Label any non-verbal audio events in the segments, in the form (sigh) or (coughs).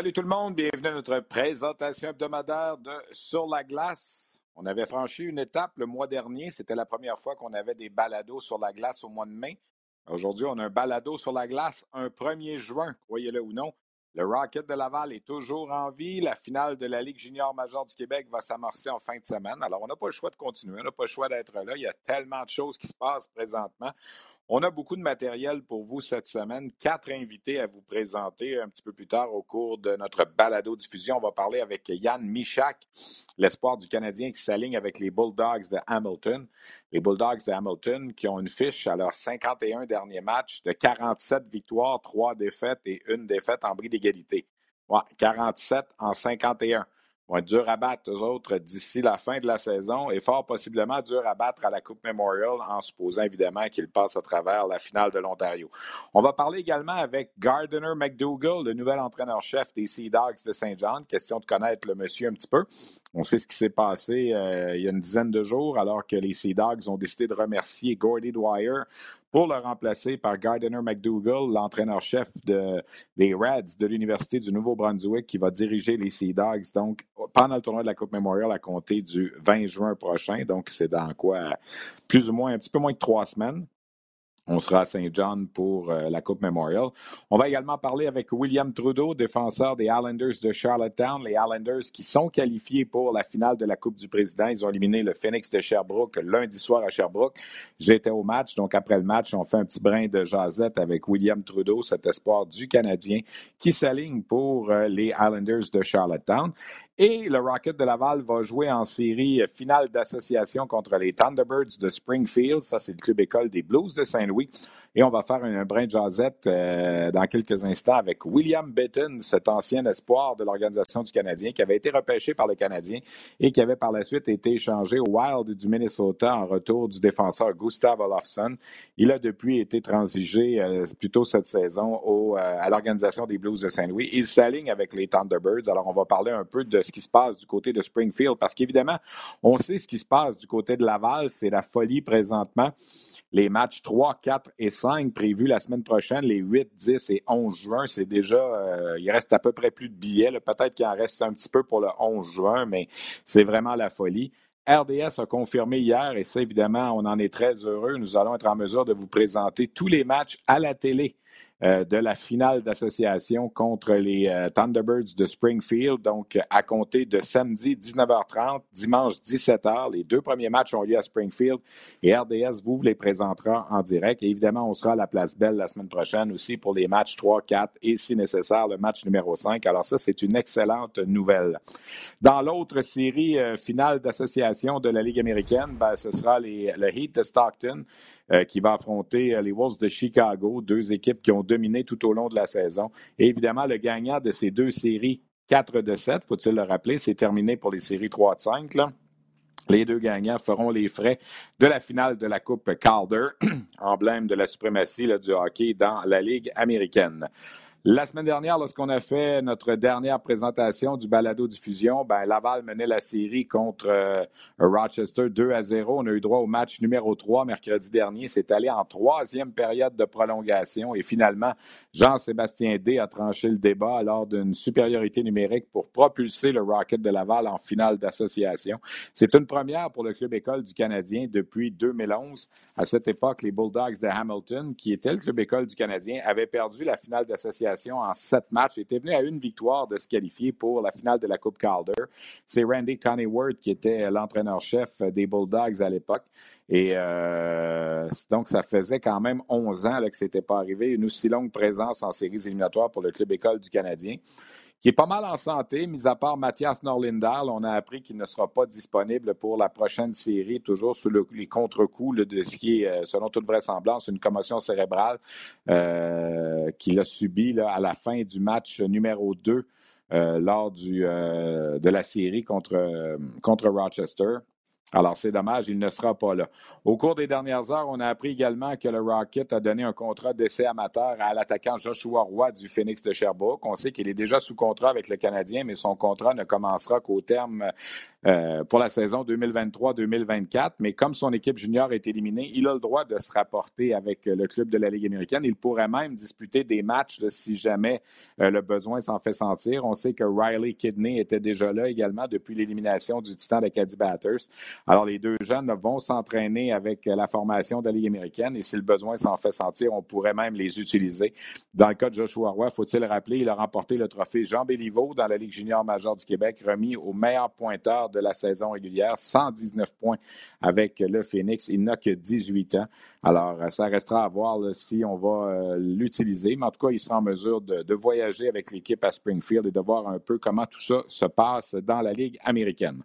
Salut tout le monde, bienvenue à notre présentation hebdomadaire de Sur la glace. On avait franchi une étape le mois dernier, c'était la première fois qu'on avait des balados sur la glace au mois de mai. Aujourd'hui, on a un balado sur la glace un 1er juin, croyez-le ou non. Le Rocket de Laval est toujours en vie. La finale de la Ligue junior majeure du Québec va s'amorcer en fin de semaine. Alors, on n'a pas le choix de continuer, on n'a pas le choix d'être là. Il y a tellement de choses qui se passent présentement. On a beaucoup de matériel pour vous cette semaine. Quatre invités à vous présenter un petit peu plus tard au cours de notre balado-diffusion. On va parler avec Yann Michak, l'espoir du Canadien qui s'aligne avec les Bulldogs de Hamilton. Les Bulldogs de Hamilton qui ont une fiche à leurs 51 derniers matchs de 47 victoires, 3 défaites et une défaite en bris d'égalité. Ouais, 47 en 51 vont être durs à battre, autres, d'ici la fin de la saison et fort possiblement durs à battre à la Coupe Memorial en supposant évidemment qu'ils passent à travers la finale de l'Ontario. On va parler également avec Gardiner McDougall, le nouvel entraîneur-chef des Sea Dogs de Saint John. Question de connaître le monsieur un petit peu. On sait ce qui s'est passé euh, il y a une dizaine de jours alors que les Sea Dogs ont décidé de remercier Gordy Dwyer pour le remplacer par Gardiner McDougall, l'entraîneur-chef de, des Reds de l'Université du Nouveau-Brunswick qui va diriger les Sea Dogs donc pendant le tournoi de la Coupe Memorial à compter du 20 juin prochain. Donc, c'est dans quoi? Plus ou moins, un petit peu moins de trois semaines. On sera à Saint John pour euh, la Coupe Memorial. On va également parler avec William Trudeau, défenseur des Islanders de Charlottetown. Les Islanders qui sont qualifiés pour la finale de la Coupe du Président. Ils ont éliminé le Phoenix de Sherbrooke lundi soir à Sherbrooke. J'étais au match, donc après le match, on fait un petit brin de jasette avec William Trudeau, cet espoir du Canadien qui s'aligne pour euh, les Islanders de Charlottetown. Et le Rocket de Laval va jouer en série finale d'association contre les Thunderbirds de Springfield. Ça, c'est le club école des Blues de Saint-Louis. Et on va faire un, brin de jasette euh, dans quelques instants avec William Bitton, cet ancien espoir de l'Organisation du Canadien qui avait été repêché par le Canadien et qui avait par la suite été échangé au Wild du Minnesota en retour du défenseur Gustav Olofsson. Il a depuis été transigé euh, plutôt cette saison euh, à l'Organisation des Blues de Saint-Louis. Il s'aligne avec les Thunderbirds. Alors, on va parler un peu de ce qui se passe du côté de Springfield parce qu'évidemment, on sait ce qui se passe du côté de Laval. C'est la folie présentement les matchs 3, 4 et 5 prévus la semaine prochaine, les 8, 10 et 11 juin, c'est déjà, euh, il reste à peu près plus de billets. Peut-être qu'il en reste un petit peu pour le 11 juin, mais c'est vraiment la folie. RDS a confirmé hier, et ça évidemment, on en est très heureux, nous allons être en mesure de vous présenter tous les matchs à la télé euh, de la finale d'association contre les euh, Thunderbirds de Springfield. Donc, à compter de samedi 19h30, dimanche 17h, les deux premiers matchs ont lieu à Springfield et RDS vous les présentera en direct. Et évidemment, on sera à la Place Belle la semaine prochaine aussi pour les matchs 3, 4 et, si nécessaire, le match numéro 5. Alors ça, c'est une excellente nouvelle. Dans l'autre série euh, finale d'association de la Ligue américaine, ben, ce sera les, le Heat de Stockton qui va affronter les Wolves de Chicago, deux équipes qui ont dominé tout au long de la saison. Et évidemment, le gagnant de ces deux séries 4 de 7, faut-il le rappeler, c'est terminé pour les séries 3 de 5. Les deux gagnants feront les frais de la finale de la Coupe Calder, (clears throat) emblème de la suprématie du hockey dans la Ligue américaine. La semaine dernière, lorsqu'on a fait notre dernière présentation du balado diffusion, ben, Laval menait la série contre euh, Rochester 2 à 0. On a eu droit au match numéro 3 mercredi dernier. C'est allé en troisième période de prolongation et finalement, Jean-Sébastien D a tranché le débat lors d'une supériorité numérique pour propulser le Rocket de Laval en finale d'association. C'est une première pour le club école du Canadien depuis 2011. À cette époque, les Bulldogs de Hamilton, qui était le club école du Canadien, avaient perdu la finale d'association en sept matchs. Il était venu à une victoire de se qualifier pour la finale de la Coupe Calder. C'est Randy Coneyworth qui était l'entraîneur-chef des Bulldogs à l'époque. Et euh, donc, ça faisait quand même 11 ans que ce n'était pas arrivé. Une aussi longue présence en séries éliminatoires pour le club école du Canadien qui est pas mal en santé, mis à part Mathias Norlindahl. On a appris qu'il ne sera pas disponible pour la prochaine série, toujours sous les contre-coups de ce qui est, euh, selon toute vraisemblance, une commotion cérébrale euh, qu'il a subie à la fin du match numéro 2 euh, lors du, de la série contre, contre Rochester. Alors, c'est dommage, il ne sera pas là. Au cours des dernières heures, on a appris également que le Rocket a donné un contrat d'essai amateur à l'attaquant Joshua Roy du Phoenix de Sherbrooke. On sait qu'il est déjà sous contrat avec le Canadien, mais son contrat ne commencera qu'au terme euh, pour la saison 2023-2024. Mais comme son équipe junior est éliminée, il a le droit de se rapporter avec le club de la Ligue américaine. Il pourrait même disputer des matchs si jamais euh, le besoin s'en fait sentir. On sait que Riley Kidney était déjà là également depuis l'élimination du Titan de Caddy Batters. Alors, les deux jeunes vont s'entraîner avec la formation de la Ligue américaine et si le besoin s'en fait sentir, on pourrait même les utiliser. Dans le cas de Joshua Roy, faut-il rappeler, il a remporté le trophée Jean Béliveau dans la Ligue junior majeure du Québec, remis au meilleur pointeur de la saison régulière, 119 points avec le Phoenix. Il n'a que 18 ans. Alors, ça restera à voir si on va euh, l'utiliser. Mais en tout cas, il sera en mesure de voyager avec l'équipe à Springfield et de voir un peu comment tout ça se passe dans la Ligue américaine.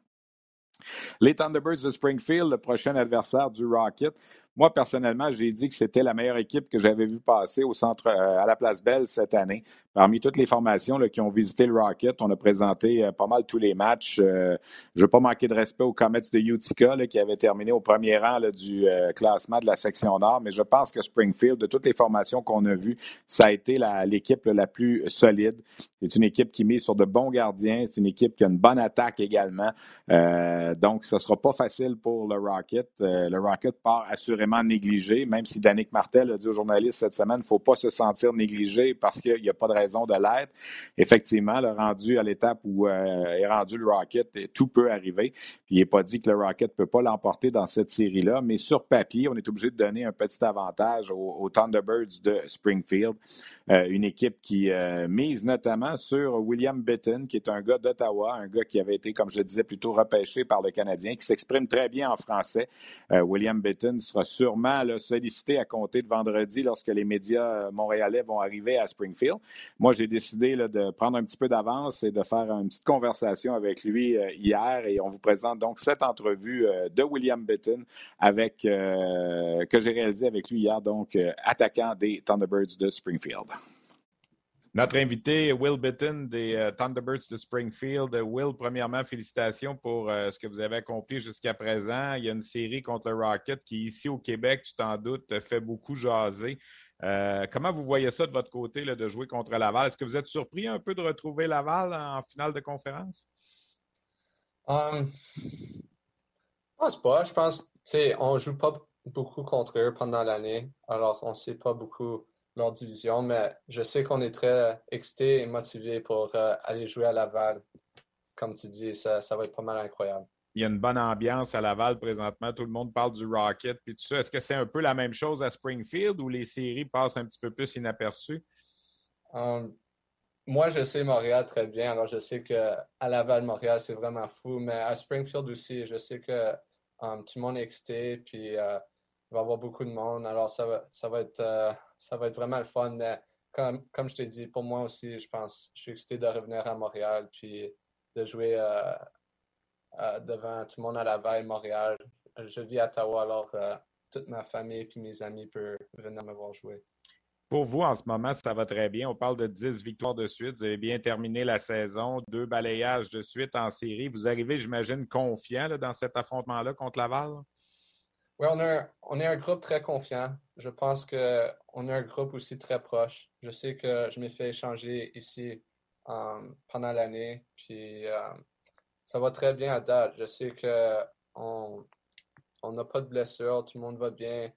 Les Thunderbirds de Springfield, le prochain adversaire du Rocket, moi, personnellement, j'ai dit que c'était la meilleure équipe que j'avais vue passer au centre, euh, à la Place Belle cette année. Parmi toutes les formations qui ont visité le Rocket, on a présenté euh, pas mal tous les matchs. Euh, je ne veux pas manquer de respect aux Comets de Utica qui avaient terminé au premier rang du classement de la section Nord, mais je pense que Springfield, de toutes les formations qu'on a vues, ça a été l'équipe la, plus solide. C'est une équipe qui met sur de bons gardiens. C'est une équipe qui a une bonne attaque également. donc, ce ne sera pas facile pour le Rocket. le Rocket part assurément négligé, même si Danick Martel a dit aux journalistes cette semaine, il ne faut pas se sentir négligé parce qu'il n'y a pas de raison de l'être. Effectivement, le rendu à l'étape où euh, est rendu le Rocket, tout peut arriver. Il n'est pas dit que le Rocket ne peut pas l'emporter dans cette série-là, mais sur papier, on est obligé de donner un petit avantage aux Thunderbirds de Springfield. Euh, une équipe qui euh, mise notamment sur William Bitton, qui est un gars d'Ottawa, un gars qui avait été, comme je le disais, plutôt repêché par le Canadien, qui s'exprime très bien en français. William Bitton sera sûrement sollicité à compter de vendredi lorsque les médias montréalais vont arriver à Springfield. Moi, j'ai décidé de prendre un petit peu d'avance et de faire une petite conversation avec lui hier et on vous présente donc cette entrevue de William Bitton avec que j'ai réalisé avec lui hier, donc attaquant des Thunderbirds de Springfield. Notre invité, Will Bitton des euh, Thunderbirds de Springfield. Will, premièrement, félicitations pour euh, ce que vous avez accompli jusqu'à présent. Il y a une série contre le Rocket qui, ici au Québec, tu t'en doutes, fait beaucoup jaser. Euh, comment vous voyez ça de votre côté là, de jouer contre Laval? Est-ce que vous êtes surpris un peu de retrouver Laval en finale de conférence? Um, je pense pas. Je pense, on ne joue pas beaucoup contre eux pendant l'année. Alors, on sait pas beaucoup leur division, mais je sais qu'on est très excité et motivé pour euh, aller jouer à Laval. Comme tu dis, ça, ça, va être pas mal incroyable. Il y a une bonne ambiance à Laval présentement. Tout le monde parle du Rocket puis tout ça. Est-ce que c'est un peu la même chose à Springfield où les séries passent un petit peu plus inaperçues? Um, moi, je sais Montréal très bien. Alors, je sais qu'à Laval, Montréal, c'est vraiment fou. Mais à Springfield aussi, je sais que um, tout le monde est excité. Puis, euh, il va y avoir beaucoup de monde. Alors, ça va, ça va être. Euh, ça va être vraiment le fun. Comme, comme je t'ai dit, pour moi aussi, je pense, je suis excité de revenir à Montréal puis de jouer euh, euh, devant tout le monde à la veille Montréal. Je vis à Ottawa, alors euh, toute ma famille et mes amis peuvent venir me voir jouer. Pour vous, en ce moment, ça va très bien. On parle de 10 victoires de suite. Vous avez bien terminé la saison, deux balayages de suite en série. Vous arrivez, j'imagine, confiant dans cet affrontement-là contre Laval? Oui, on, on est un groupe très confiant. Je pense qu'on est un groupe aussi très proche. Je sais que je m'ai fait échanger ici euh, pendant l'année, puis euh, ça va très bien à date. Je sais qu'on n'a pas de blessures, tout le monde va bien.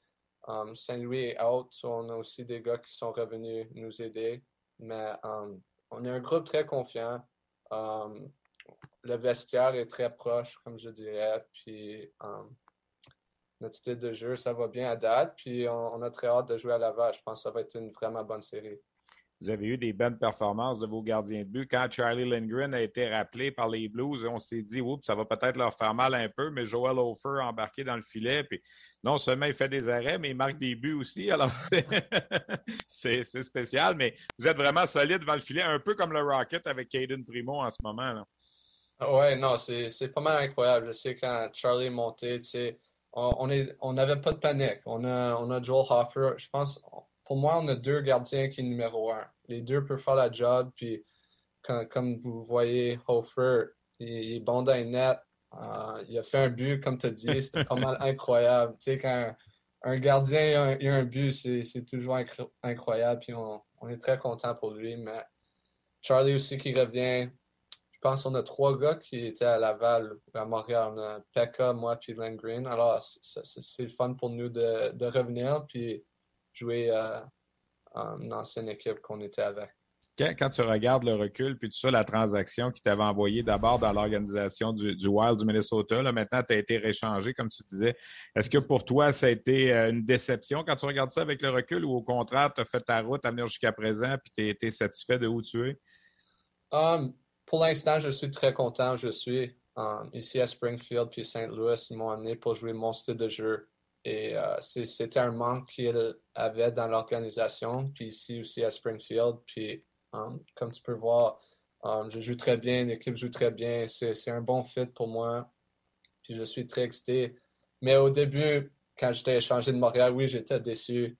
Um, Saint-Louis est out, on a aussi des gars qui sont revenus nous aider, mais um, on est un groupe très confiant. Um, le vestiaire est très proche, comme je dirais, puis notre style de jeu, ça va bien à date. Puis on, a très hâte de jouer à Laval. Je pense que ça va être une vraiment bonne série. vous avez eu des bonnes performances de vos gardiens de but. Quand Charlie Lindgren a été rappelé par les Blues, on s'est dit, oups, ça va peut-être leur faire mal un peu, mais Joel Hofer a embarqué dans le filet. Puis non seulement il fait des arrêts, mais il marque des buts aussi. (laughs) Alors, c'est spécial, mais vous êtes vraiment solide devant le filet, un peu comme le Rocket avec Caden Primo en ce moment. Oui, non, c'est pas mal incroyable. Je sais quand Charlie est monté, tu sais, on n'avait on pas de panique. On a, on a Joel Hofer. Je pense, pour moi, on a deux gardiens qui sont numéro un. Les deux peuvent faire la job. Puis, comme vous voyez, Hofer, il, est bon dans les nets. Euh, il a fait un but, comme tu as dit, c'était pas mal (laughs) incroyable. Tu sais, quand un, gardien a un, but, c'est toujours incroyable. Puis, on, on est très content pour lui. Mais Charlie aussi qui revient. Je pense qu'on a trois gars qui étaient à Laval, à Montréal. On a Pekka, moi, puis Green. Alors, c'est le fun pour nous de, de revenir. Puis, jouer euh, une ancienne équipe qu'on était avec. Quand, tu regardes le recul, puis tout ça, la transaction qui t'avait envoyé d'abord dans l'organisation du, Wild du Minnesota, là, maintenant, tu as été réchangé, comme tu disais. Est-ce que pour toi, ça a été euh, une déception quand tu regardes ça avec le recul ou au contraire, tu as fait ta route à venir jusqu'à présent puis tu as été satisfait de où tu es? Um, pour l'instant, je suis très content. Je suis um, ici à Springfield puis Saint Louis. Ils m'ont amené pour jouer mon style de jeu. Et euh, c'était un manque qu'il avait dans l'organisation, puis ici aussi à Springfield. Puis um, comme tu peux voir, je joue très bien, l'équipe joue très bien. C'est un bon fit pour moi. Puis je suis très excité. Mais au début, quand j'étais échangé de Montréal, oui, j'étais déçu.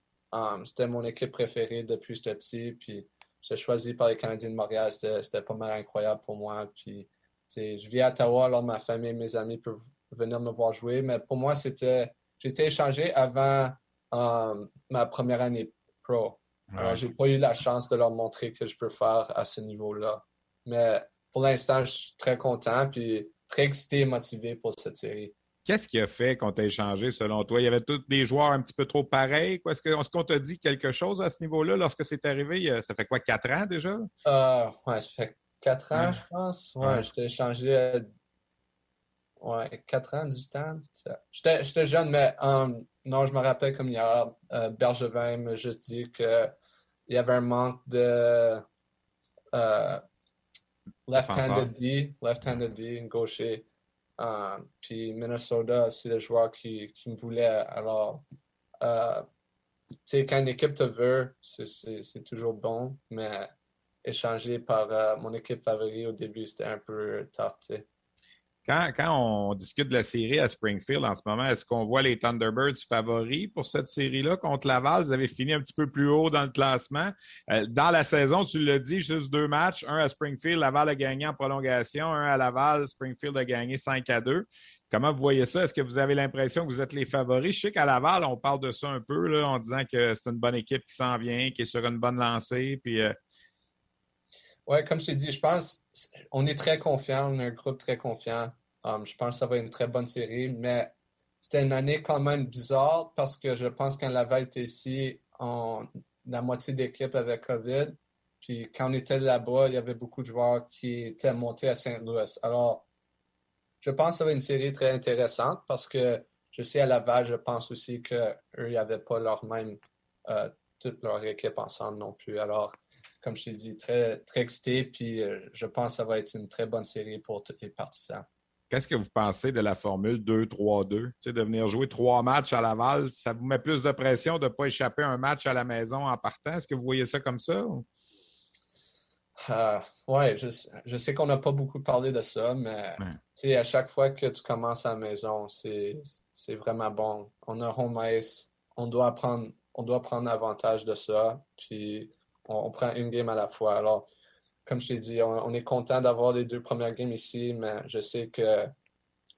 C'était mon équipe préférée depuis que j'étais petit. Puis j'ai choisi par les Canadiens de Montréal. C'était pas mal incroyable pour moi. Puis je vis à Ottawa, alors ma famille et mes amis peuvent venir me voir jouer. Mais pour moi, c'était j'ai été échangé avant euh, ma première année pro. Alors, j'ai pas eu la chance de leur montrer que je peux faire à ce niveau-là. Mais pour l'instant, je suis très content puis très excité et motivé pour cette série. Qu'est-ce qui a fait qu'on t'a échangé selon toi? Il y avait tous des joueurs un petit peu trop pareils? Est-ce qu'on t'a dit quelque chose à ce niveau-là lorsque c'est arrivé? Ça fait quoi, quatre ans déjà? Euh, ouais, ça fait quatre ans, je pense. Ouais, j'étais échangé Ouais, 4 ans, 18 ans. J'étais jeune, mais um, non, je me rappelle comme hier, euh, Bergevin m'a juste dit qu'il y avait un manque de euh, left-handed D, left-handed D, gaucher. Um, puis Minnesota, c'est le joueur qui, qui, me voulait. Alors, euh, tu sais, quand une équipe te veut, c'est toujours bon, mais échanger par euh, mon équipe favorite au début, c'était un peu tough, Quand, on discute de la série à Springfield en ce moment, est-ce qu'on voit les Thunderbirds favoris pour cette série-là contre Laval? Vous avez fini un petit peu plus haut dans le classement. Euh, dans la saison, tu l'as dit, juste deux matchs. Un à Springfield, Laval a gagné en prolongation. Un à Laval, Springfield a gagné 5 à 2. Comment vous voyez ça? Est-ce que vous avez l'impression que vous êtes les favoris? Je sais qu'à Laval, on parle de ça un peu en disant que c'est une bonne équipe qui s'en vient, qui est sur une bonne lancée. Puis, euh, Oui, comme je t'ai dit, je pense on est très confiant, on est un groupe très confiant. Um, je pense que ça va être une très bonne série, mais c'était une année quand même bizarre parce que je pense qu'en Laval était ici, la moitié d'équipe avait COVID. Puis quand on était là-bas, il y avait beaucoup de joueurs qui étaient montés à Saint-Louis. Alors, je pense que ça va être une série très intéressante parce que je sais à Laval, je pense aussi qu'eux, n'avaient pas leur même, euh, toute leur équipe ensemble non plus. Alors, comme je t'ai dit, très, très excité. Puis euh, je pense que ça va être une très bonne série pour tous les partisans. Qu'est-ce que vous pensez de la formule 2-3-2? Tu sais, de venir jouer trois matchs à Laval, ça vous met plus de pression de ne pas échapper un match à la maison en partant? Est-ce que vous voyez ça comme ça? Euh, oui, je, sais qu'on n'a pas beaucoup parlé de ça, mais à chaque fois que tu commences à la maison, c'est vraiment bon. On a home ice, on doit prendre, on doit prendre avantage de ça, puis on prend une game à la fois. Alors, comme je t'ai dit, on, est content d'avoir les deux premières games ici, mais je sais que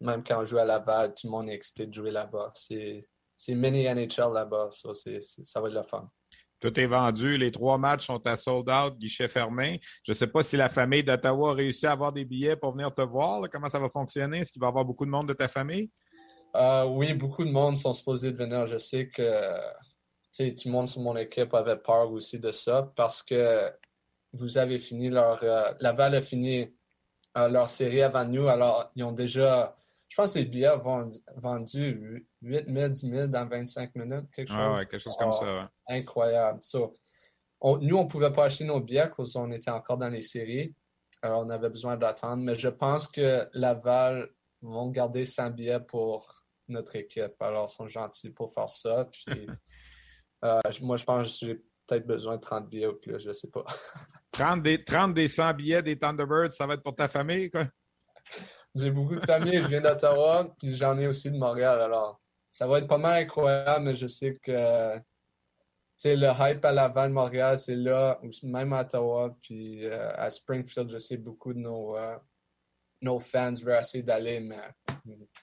même quand on joue à Laval, tout le monde est excité de jouer là-bas. C'est mini NHL là-bas, ça, ça va être le fun. Tout est vendu. Les trois matchs sont à sold out, guichet fermé. Je ne sais pas si la famille d'Ottawa a réussi à avoir des billets pour venir te voir. Comment ça va fonctionner? Est-ce qu'il va y avoir beaucoup de monde de ta famille? Euh, oui, beaucoup de monde sont supposés venir. Je sais que tout le monde sur mon équipe avait peur aussi de ça parce que vous avez fini leur. Euh, Laval a fini euh, leur série avant nous. Alors, ils ont déjà. Je pense que les billets ont vendu 8 000, 10 000 dans 25 minutes, quelque chose. quelque chose comme ça. Incroyable. nous, on ne pouvait pas acheter nos billets parce qu'on était encore dans les séries. Alors, on avait besoin d'attendre. Mais je pense que Laval vont garder 100 billets pour notre équipe. Alors, ils sont gentils pour faire ça. Puis, (laughs) euh, moi, je pense que j'ai peut-être besoin de 30 billets ou plus. Je ne sais pas. (laughs) 30 des, 30 des 100 billets des Thunderbirds, ça va être pour ta famille, quoi? J'ai beaucoup de famille. Je viens d'Ottawa, puis j'en ai aussi de Montréal. Alors, ça va être pas mal incroyable, mais je sais que le hype à Laval, Montréal, c'est là, même à Ottawa, puis euh, à Springfield, je sais beaucoup de nos, euh, nos fans veulent essayer d'aller, mais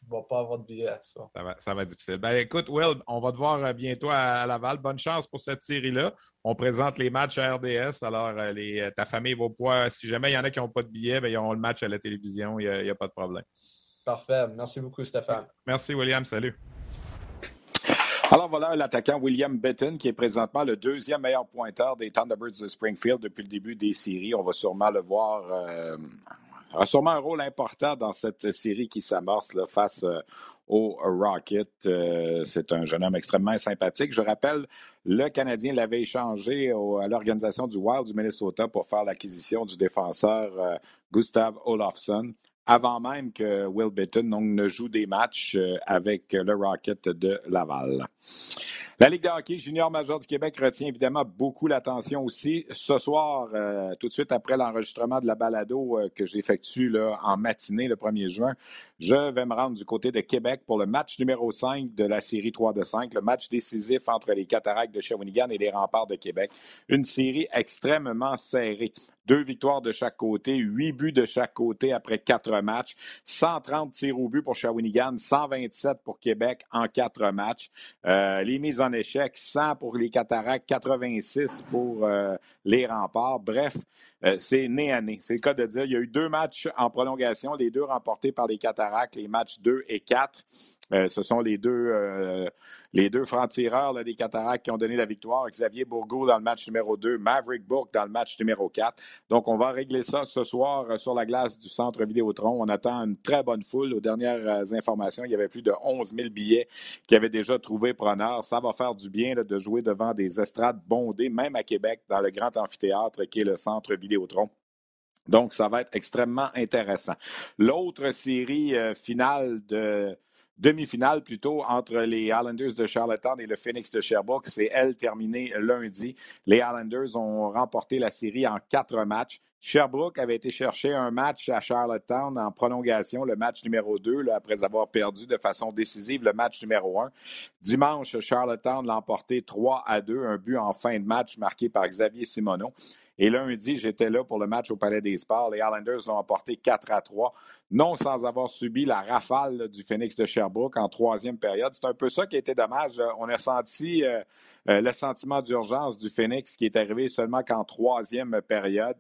va pas avoir de billets. Ça. Ça, va, être difficile. Ben, écoute, Will, on va te voir euh, bientôt à, Laval. Bonne chance pour cette série-là. On présente les matchs à RDS. Alors, les, ta famille va pouvoir, si jamais il y en a qui n'ont pas de billets, ben, ils auront le match à la télévision. Il n'y a, pas de problème. Parfait. Merci beaucoup, Stéphane. Merci, William. Salut. Alors voilà l'attaquant William Betton qui est présentement le deuxième meilleur pointeur des Thunderbirds de Springfield depuis le début des séries. On va sûrement le voir. Euh, a sûrement un rôle important dans cette série qui s'amorce face euh, au Rocket. Euh, c'est un jeune homme extrêmement sympathique. Je rappelle, le Canadien l'avait échangé à l'organisation du Wild du Minnesota pour faire l'acquisition du défenseur Gustav Olofsson avant même que Will Bitton ne joue des matchs euh, avec le Rocket de Laval. La Ligue de hockey junior major du Québec retient évidemment beaucoup l'attention aussi. Ce soir, euh, tout de suite après l'enregistrement de la balado euh, que j'effectue en matinée le 1er juin, je vais me rendre du côté de Québec pour le match numéro 5 de la série 3 de 5, le match décisif entre les Cataractes de Shawinigan et les Remparts de Québec. Une série extrêmement serrée. Deux victoires de chaque côté, huit buts de chaque côté après quatre matchs, 130 tirs au but pour Shawinigan, 127 pour Québec en quatre matchs. Euh, les mises en échec, 100 pour les Cataractes, 86 pour euh, les Remparts. Bref, euh, c'est né à nez. C'est le cas de dire. Il y a eu deux matchs en prolongation, les deux remportés par les Cataractes, les matchs 2 et 4. Euh, ce sont les deux, euh, deux francs-tireurs des Cataractes qui ont donné la victoire. Xavier Bourgault dans le match numéro 2, Maverick Bourque dans le match numéro 4. Donc, on va régler ça ce soir euh, sur la glace du centre Vidéotron. On attend une très bonne foule. Aux dernières informations, il y avait plus de 11 000 billets qui avaient déjà trouvé preneur. Ça va faire du bien de jouer devant des estrades bondées, même à Québec, dans le grand amphithéâtre qui est le centre Vidéotron. Donc, ça va être extrêmement intéressant. L'autre série finale de demi-finale plutôt entre les Islanders de Charlottetown et le Phoenix de Sherbrooke. C'est elle terminée lundi. Les Islanders ont remporté la série en quatre matchs. Sherbrooke avait été chercher un match à Charlottetown en prolongation, le match numéro 2, après avoir perdu de façon décisive le match numéro 1. Dimanche, Charlottetown l'a emporté 3 à 2, un but en fin de match marqué par Xavier Simoneau. Et lundi, j'étais là pour le match au Palais des Sports. Les Islanders l'ont emporté 4 à 3, non sans avoir subi la rafale du Phoenix de Sherbrooke en troisième période. C'est un peu ça qui a été dommage. On a senti euh, euh, le sentiment d'urgence du Phoenix qui est arrivé seulement qu'en troisième période.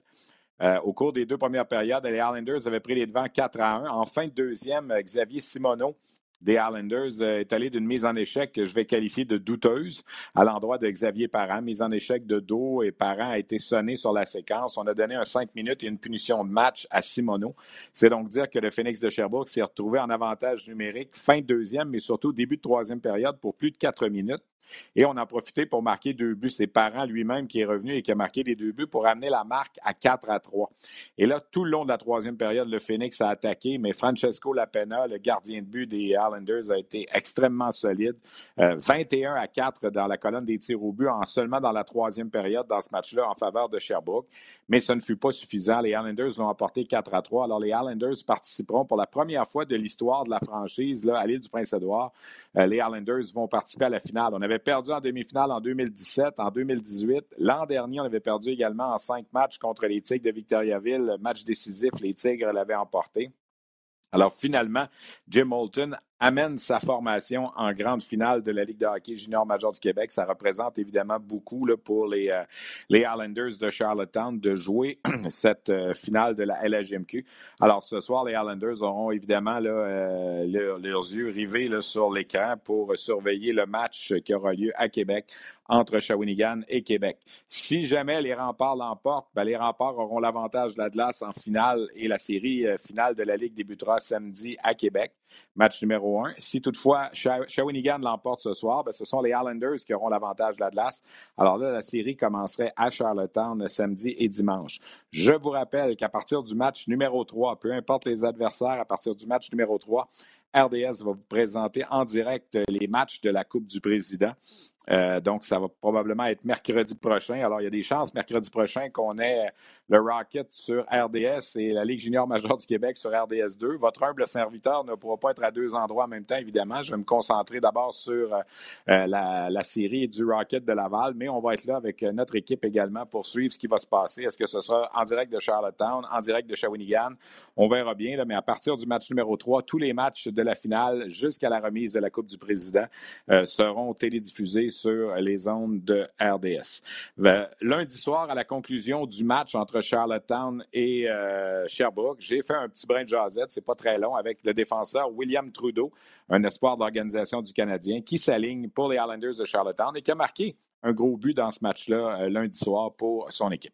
Euh, au cours des deux premières périodes, les Islanders avaient pris les devants 4 à 1. En fin de deuxième, Xavier Simoneau des Islanders euh, est allé d'une mise en échec que je vais qualifier de douteuse à l'endroit de Xavier Parent. Mise en échec de dos et Parent a été sonné sur la séquence. On a donné un 5 minutes et une punition de match à Simoneau. C'est donc dire que le Phoenix de Sherbrooke s'est retrouvé en avantage numérique fin de deuxième, mais surtout début de troisième période pour plus de quatre minutes. Et on a profité pour marquer deux buts. C'est Parent lui-même qui est revenu et qui a marqué les deux buts pour amener la marque à 4 à 3. Et là, tout le long de la troisième période, le Phoenix a attaqué, mais Francesco Lapena, le gardien de but des Islanders, a été extrêmement solide. 21 euh, à 4 dans la colonne des tirs au but, en seulement dans la troisième période dans ce match-là en faveur de Sherbrooke. Mais ce ne fut pas suffisant. Les Islanders l'ont emporté 4 à 3. Alors, les Islanders participeront pour la première fois de l'histoire de la franchise là, à l'île du Prince-Édouard. Euh, les Islanders vont participer à la finale. On avait perdu en demi-finale en 2017, en 2018. L'an dernier, on avait perdu également en cinq matchs contre les Tigres de Victoriaville. Match décisif, les Tigres l'avaient emporté. Alors finalement, Jim Moulton amène sa formation en grande finale de la Ligue de hockey junior major du Québec. Ça représente évidemment beaucoup pour les, euh, les Islanders de Charlottetown de jouer (clears throat) cette euh, finale de la LHMQ. Alors ce soir, les Islanders auront évidemment euh, leurs yeux rivés sur l'écran pour surveiller le match qui aura lieu à Québec entre Shawinigan et Québec. Si jamais les remparts l'emportent, ben, les remparts auront l'avantage de la glace en finale et la série finale de la Ligue débutera samedi à Québec. Match numéro un. Si toutefois Shawinigan l'emporte ce soir, ben, ce sont les Islanders qui auront l'avantage de la glace. Alors là, la série commencerait à Charlottetown samedi et dimanche. Je vous rappelle qu'à partir du match numéro 3, peu importe les adversaires, à partir du match numéro 3, RDS va vous présenter en direct les matchs de la Coupe du Président. Euh, donc, ça va probablement être mercredi prochain. Alors, il y a des chances mercredi prochain qu'on ait le Rocket sur RDS et la Ligue junior majeure du Québec sur RDS 2. Votre humble serviteur ne pourra pas être à deux endroits en même temps, évidemment. Je vais me concentrer d'abord sur euh, la, série du Rocket de Laval, mais on va être là avec notre équipe également pour suivre ce qui va se passer. Est-ce que ce sera en direct de Charlottetown, en direct de Shawinigan? On verra bien, mais à partir du match numéro 3, tous les matchs de la finale jusqu'à la remise de la Coupe du Président euh, seront télédiffusés sur les ondes de RDS. Euh, lundi soir, à la conclusion du match entre Charlottetown et euh, Sherbrooke, j'ai fait un petit brin de jasette, c'est pas très long, avec le défenseur William Trudeau, un espoir de l'organisation du Canadien, qui s'aligne pour les Islanders de Charlottetown et qui a marqué un gros but dans ce match-là lundi soir pour son équipe.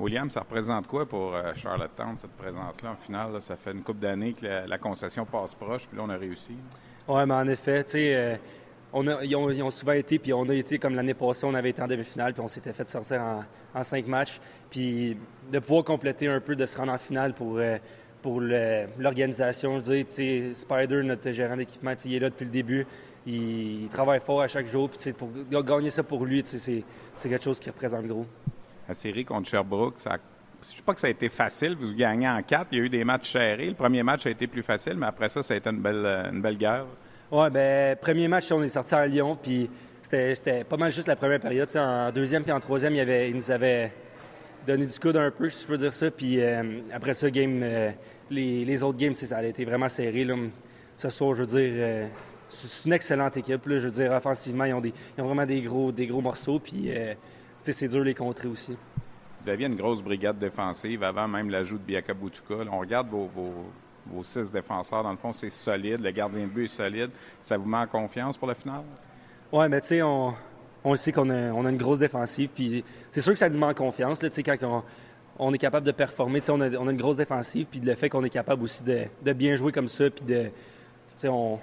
William, ça représente quoi pour euh, Charlottetown, cette présence-là en finale? ça fait une couple d'années que la, concession passe proche, puis là, on a réussi. Oui, mais en effet, tu sais, euh, ils, ont, souvent été, puis on a été comme l'année passée, on avait été en demi-finale, puis on s'était fait sortir en, cinq matchs. Puis de pouvoir compléter un peu, de se rendre en finale pour, euh, pour l'organisation. Je veux dire, Spider, notre gérant d'équipement, il est là depuis le début. Il, travaille fort à chaque jour. Puis pour gagner ça pour lui, c'est quelque chose qui représente gros la série contre Sherbrooke, je ne sais pas que ça a été facile. Vous gagnez en quatre. Il y a eu des matchs serrés. Le premier match a été plus facile, mais après ça, ça a été une belle, une belle guerre. Oui, ben premier match, on est sorti à Lyon, puis c'était pas mal juste la première période. en deuxième puis en troisième, il, nous avait donné du coude un peu, si je peux dire ça. Puis euh, après ça, game, euh, les, autres games, ça a été vraiment serré. Là. Ce soir, je veux dire, euh, c'est une excellente équipe. je veux dire, offensivement, ils ont, des, ils ont vraiment des gros, des gros morceaux. Puis c'est dur les contrer aussi. Vous aviez une grosse brigade défensive avant même l'ajout de Biaka on regarde vos, six défenseurs. Dans le fond, c'est solide. Le gardien de but est solide. Ça vous met en confiance pour la finale? Oui, mais tu sais, on, on sait qu'on a, une grosse défensive. Puis c'est sûr que ça nous met en confiance. Là, quand on, est capable de performer, on a, on a une grosse défensive. Puis le fait qu'on est capable aussi de, bien jouer comme ça. Puis de, on,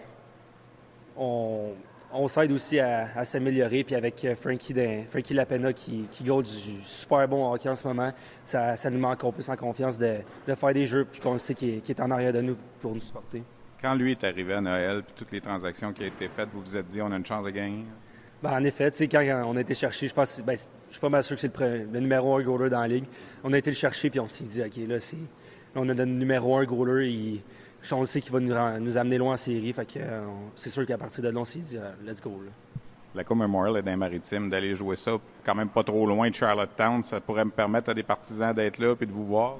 on, on s'aide aussi à, s'améliorer. Puis avec euh, Frankie, Frankie Lapena qui, qui du super bon hockey en ce moment, ça, nous met encore plus en confiance de, faire des jeux puis qu'on sait qu'il est, en arrière de nous pour nous supporter. Quand lui est arrivé à Noël, puis toutes les transactions qui ont été faites, vous vous êtes dit on a une chance de gagner? Ben, en effet, quand on a été chercher, je pense, ben, je suis pas mal sûr que c'est le, numéro un goaler dans la ligue. On a été le chercher puis on s'est dit, OK, là, on a le numéro un goaler. Il, on sait qu'il va nous, amener loin en série. Fait que euh, c'est sûr qu'à partir de là, on s'est dit, euh, let's go. La Coupe Memorial est dans les maritimes, d'aller jouer ça quand même pas trop loin de Charlottetown, ça pourrait me permettre à des partisans d'être là et de vous voir?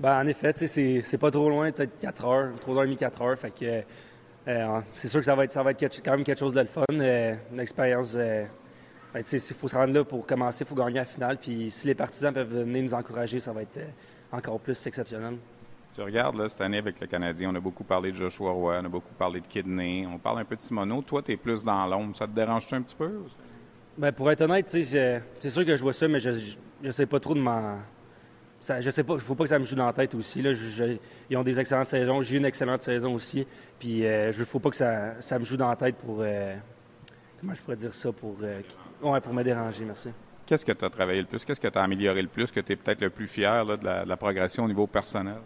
Ben, en effet, c'est, c'est pas trop loin, peut-être 4 heures, 3 heures et demie, 4 heures. Fait que euh, c'est sûr que ça va être, ça va être quand même quelque chose de le fun, une expérience. Ben, il faut se rendre là pour commencer, il faut gagner la finale. Puis si les partisans peuvent venir nous encourager, ça va être encore plus exceptionnel. Tu regardes, là, cette année avec le Canadien, on a beaucoup parlé de Joshua Roy, on a beaucoup parlé de Kidney, on parle un peu de Simoneau. Toi, tu es plus dans l'ombre. Ça te dérange-tu un petit peu? Bien, pour être honnête, c'est sûr que je vois ça, mais je ne sais pas trop de m'en. je sais pas, il faut pas que ça me joue dans la tête aussi. Là. ils ont des excellentes saisons, j'ai une excellente saison aussi. Puis euh, il ne faut pas que ça, ça, me joue dans la tête pour. Euh, comment je pourrais dire ça? Pour, euh, ouais, pour me déranger, merci. Qu'est-ce que tu as travaillé le plus? Qu'est-ce que tu as amélioré le plus? Que tu es peut-être le plus fier de, la, progression au niveau personnel?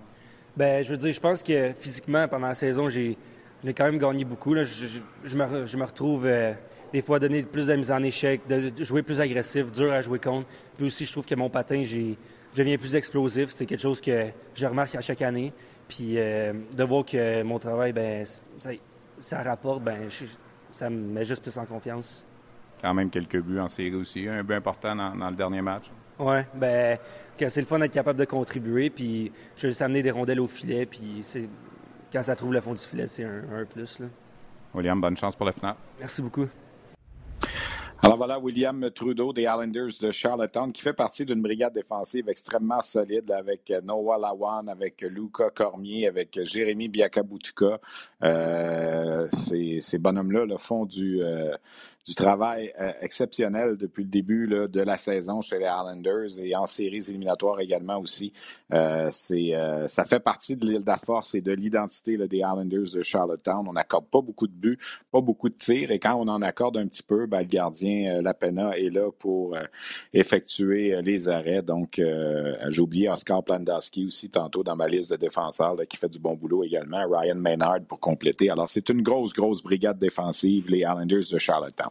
Ben, je veux dire, je pense que physiquement, pendant la saison, j'ai quand même gagné beaucoup. Je, me, retrouve euh, des fois à donner plus de mise en échec, de, jouer plus agressif, dur à jouer contre. Puis aussi, je trouve que mon patin, je deviens plus explosif. C'est quelque chose que je remarque à chaque année. Puis euh, de voir que mon travail, ben, ça, rapporte, ben, ça me met juste plus en confiance. Quand même quelques buts en série aussi. Un but important dans le dernier match. Oui, ben, c'est le fun d'être capable de contribuer. Puis, je vais juste amener des rondelles au filet. Puis, c'est, quand ça trouve le fond du filet, c'est un, un plus. Là. William, bonne chance pour la finale. Merci beaucoup. Alors voilà, William Trudeau des Islanders de Charlottetown, qui fait partie d'une brigade défensive extrêmement solide avec Noah Lawan, avec Luca Cormier, avec Jérémy Biakabutuka. Euh, ces, ces bonhommes-là font du, euh, du travail euh, exceptionnel depuis le début de la saison chez les Islanders et en séries éliminatoires également aussi. Euh, c'est, euh, ça fait partie de, de la force et de l'identité des Islanders de Charlottetown. On n'accorde pas beaucoup de buts, pas beaucoup de tirs et quand on en accorde un petit peu, ben, le gardien euh, Lapena est là pour euh, effectuer euh, les arrêts. Donc, j'ai oublié Oscar Plandowski aussi tantôt dans ma liste de défenseurs qui fait du bon boulot également. Ryan Maynard pour compléter. Alors, c'est une grosse, grosse brigade défensive, les Islanders de Charlottetown.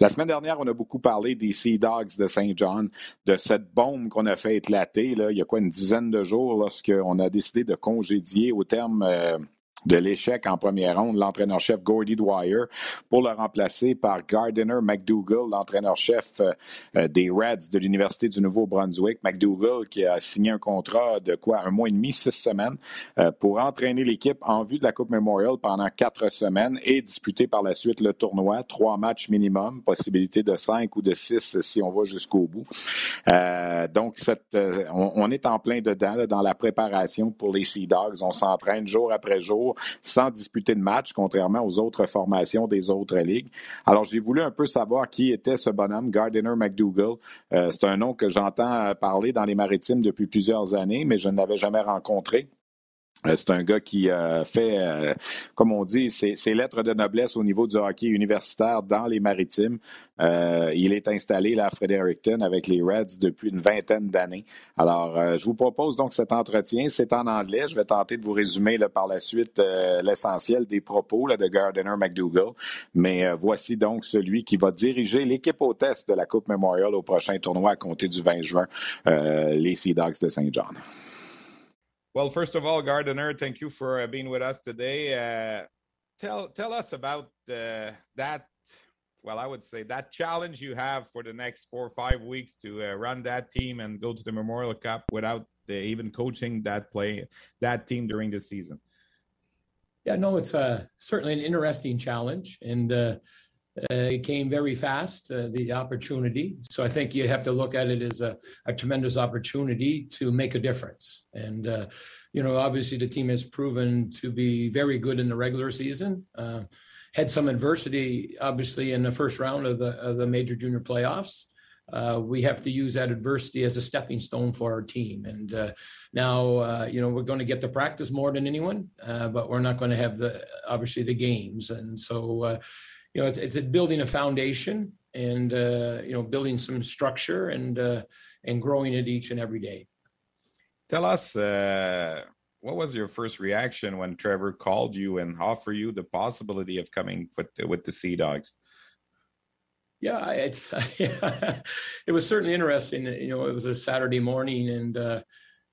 La semaine dernière, on a beaucoup parlé des Sea Dogs de Saint John, de cette bombe qu'on a fait éclater il y a quoi une dizaine de jours lorsqu'on a décidé de congédier au terme de l'échec en première ronde, l'entraîneur-chef Gordy Dwyer, pour le remplacer par Gardiner McDougall, l'entraîneur-chef euh, euh, des Reds de l'Université du Nouveau-Brunswick. McDougall qui a signé un contrat de quoi, un mois et demi, six semaines, euh, pour entraîner l'équipe en vue de la Coupe Memorial pendant quatre semaines et disputer par la suite le tournoi. Trois matchs minimum, possibilité de cinq ou de six si on va jusqu'au bout. donc, on, est en plein dedans, dans la préparation pour les Sea Dogs. On s'entraîne jour après jour sans disputer de match, contrairement aux autres formations des autres ligues. Alors, j'ai voulu un peu savoir qui était ce bonhomme, Gardiner McDougall. Euh, c'est un nom que j'entends parler dans les maritimes depuis plusieurs années, mais je ne l'avais jamais rencontré. Euh, c'est un gars qui euh, fait, euh, comme on dit, ses, ses, lettres de noblesse au niveau du hockey universitaire dans les maritimes. il est installé là, à Fredericton avec les Reds depuis une vingtaine d'années. Alors, je vous propose donc cet entretien. C'est en anglais. Je vais tenter de vous résumer là, par la suite l'essentiel des propos là, de Gardiner McDougall. Mais voici donc celui qui va diriger l'équipe hôtesse de la Coupe Memorial au prochain tournoi à compter du 20 juin, les Sea Dogs de Saint John. Well, first of all, Gardiner, thank you for uh, being with us today. Uh, tell tell us about uh, that. Well, I would say that challenge you have for the next four or five weeks to uh, run that team and go to the Memorial Cup without even coaching that play that team during the season. Yeah, no, it's uh, certainly an interesting challenge, and uh, it came very fast. the opportunity, so I think you have to look at it as a, a tremendous opportunity to make a difference, and you know, obviously the team has proven to be very good in the regular season. Uh, had some adversity, obviously, in the first round of the of the major junior playoffs. Uh, we have to use that adversity as a stepping stone for our team. And uh, now, uh, you know, we're going to get to practice more than anyone, uh, but we're not going to have the obviously the games. And so, uh, you know, it's it's building a foundation and uh, you know building some structure and and growing it each and every day. Tell us, uh, what was your first reaction when Trevor called you and offered you the possibility of coming with the, with the Sea Dogs? Yeah, it's (laughs) it was certainly interesting. You know, it was a Saturday morning, and uh,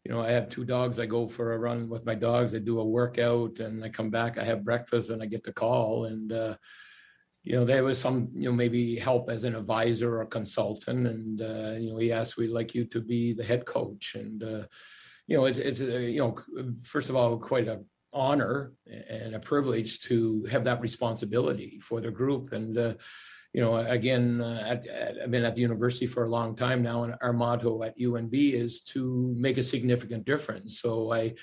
you know, I have two dogs. I go for a run with my dogs. I do a workout, and I come back. I have breakfast, and I get the call, and uh, you know, there was some, you know, maybe help as an advisor or consultant, and uh, you know, he asked, "We'd like you to be the head coach," and uh, you know, it's it's a, you know, first of all, quite a honor and a privilege to have that responsibility for the group. And uh, you know, again, uh, at, at, I've been at the university for a long time now, and our motto at UNB is to make a significant difference. So I.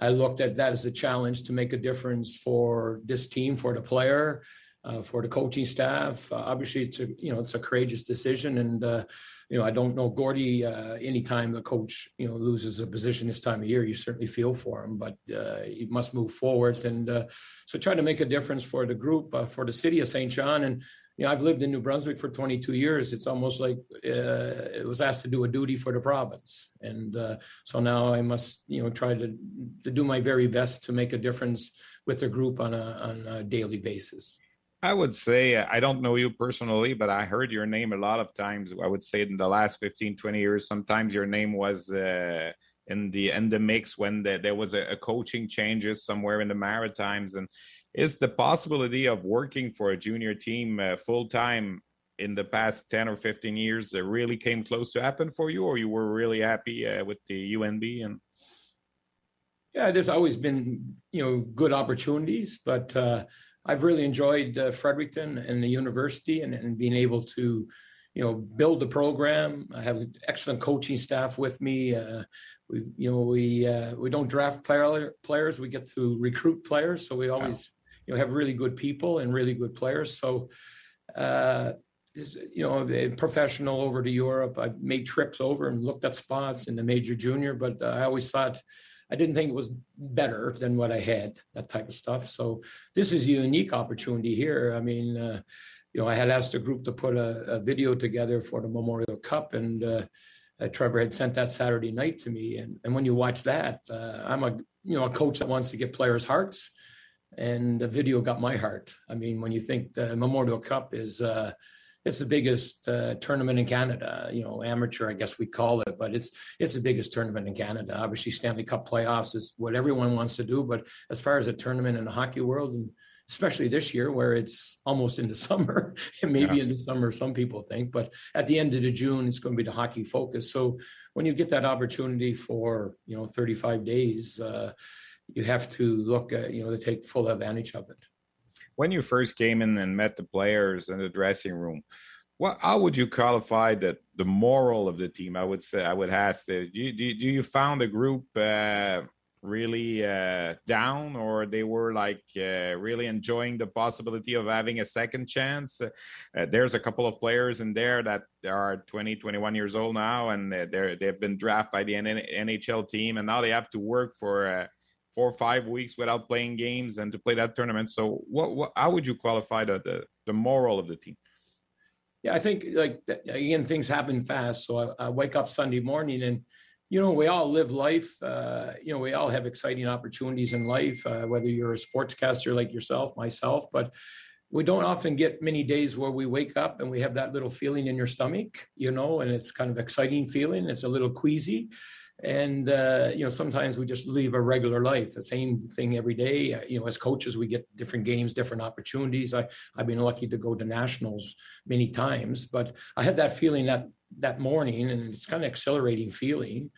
I looked at that as a challenge to make a difference for this team, for the player, uh, for the coaching staff. Uh, obviously, it's a you know it's a courageous decision, and uh, you know, I don't know Gordy. Uh, anytime the coach, you know, loses a position this time of year, you certainly feel for him, but uh, he must move forward and uh, so try to make a difference for the group, uh, for the city of St. John. And you know, I've lived in New Brunswick for 22 years. It's almost like it was asked to do a duty for the province, and so now I must, you know, try to to do my very best to make a difference with the group on a on a daily basis. I would say, uh, I don't know you personally, but I heard your name a lot of times. I would say in the last 15, 20 years, sometimes your name was uh, in the in the mix when the, there was a, a, coaching changes somewhere in the Maritimes. And is the possibility of working for a junior team uh, full time in the past 10 or 15 years uh, really came close to happen for you, or you were really happy uh, with the UNB and Yeah, there's always been you know good opportunities, but uh, I've really enjoyed uh, Fredericton and the university and, and being able to you know build the program. I have excellent coaching staff with me. Uh, we you know we uh, we don't draft player, players. We get to recruit players, so we always you know have really good people and really good players. So. Uh, you know, professional over to Europe. I've made trips over and looked at spots in the major junior, but I always thought I didn't think it was better than what I had, that type of stuff. So this is a unique opportunity here. I mean, uh, you know, I had asked a group to put a, a video together for the Memorial Cup, and uh, uh, Trevor had sent that Saturday night to me. And, and when you watch that, uh, I'm a you know a coach that wants to get players' hearts, and the video got my heart. I mean, when you think the Memorial Cup is uh, it's the biggest uh, tournament in Canada. You know, amateur, I guess we call it, but it's it's the biggest tournament in Canada. Obviously, Stanley Cup playoffs is what everyone wants to do, but as far as a tournament in the hockey world, and especially this year where it's almost into (laughs) summer, and maybe yeah. into summer, some people think, but at the end of the June, it's going to be the hockey focus. So when you get that opportunity for you know 35 days. Uh, you have to look at, you know, to take full advantage of it when you first came in and met the players in the dressing room, what how would you qualify the the moral of the team? I would say I would ask. Do you, do, do you found the group uh, really uh, down, or they were like uh, really enjoying the possibility of having a second chance? Uh, there's a couple of players in there that are 20, 21 years old now, and they're they've been drafted by the NHL team, and now they have to work for uh, four or five weeks without playing games and to play that tournament. So, what, what how would you qualify the, the, the moral of the team? Yeah, I think like again, things happen fast. So I, I wake up Sunday morning and you know we all live life uh, you know we all have exciting opportunities in life uh, whether you're a sportscaster like yourself myself but we don't often get many days where we wake up and we have that little feeling in your stomach you know and it's kind of exciting feeling it's a little queasy and uh, you know sometimes we just live a regular life the same thing every day. Uh, you know as coaches we get different games different opportunities. I i've been lucky to go to nationals many times but i had that feeling that that morning and it's kind of accelerating feeling.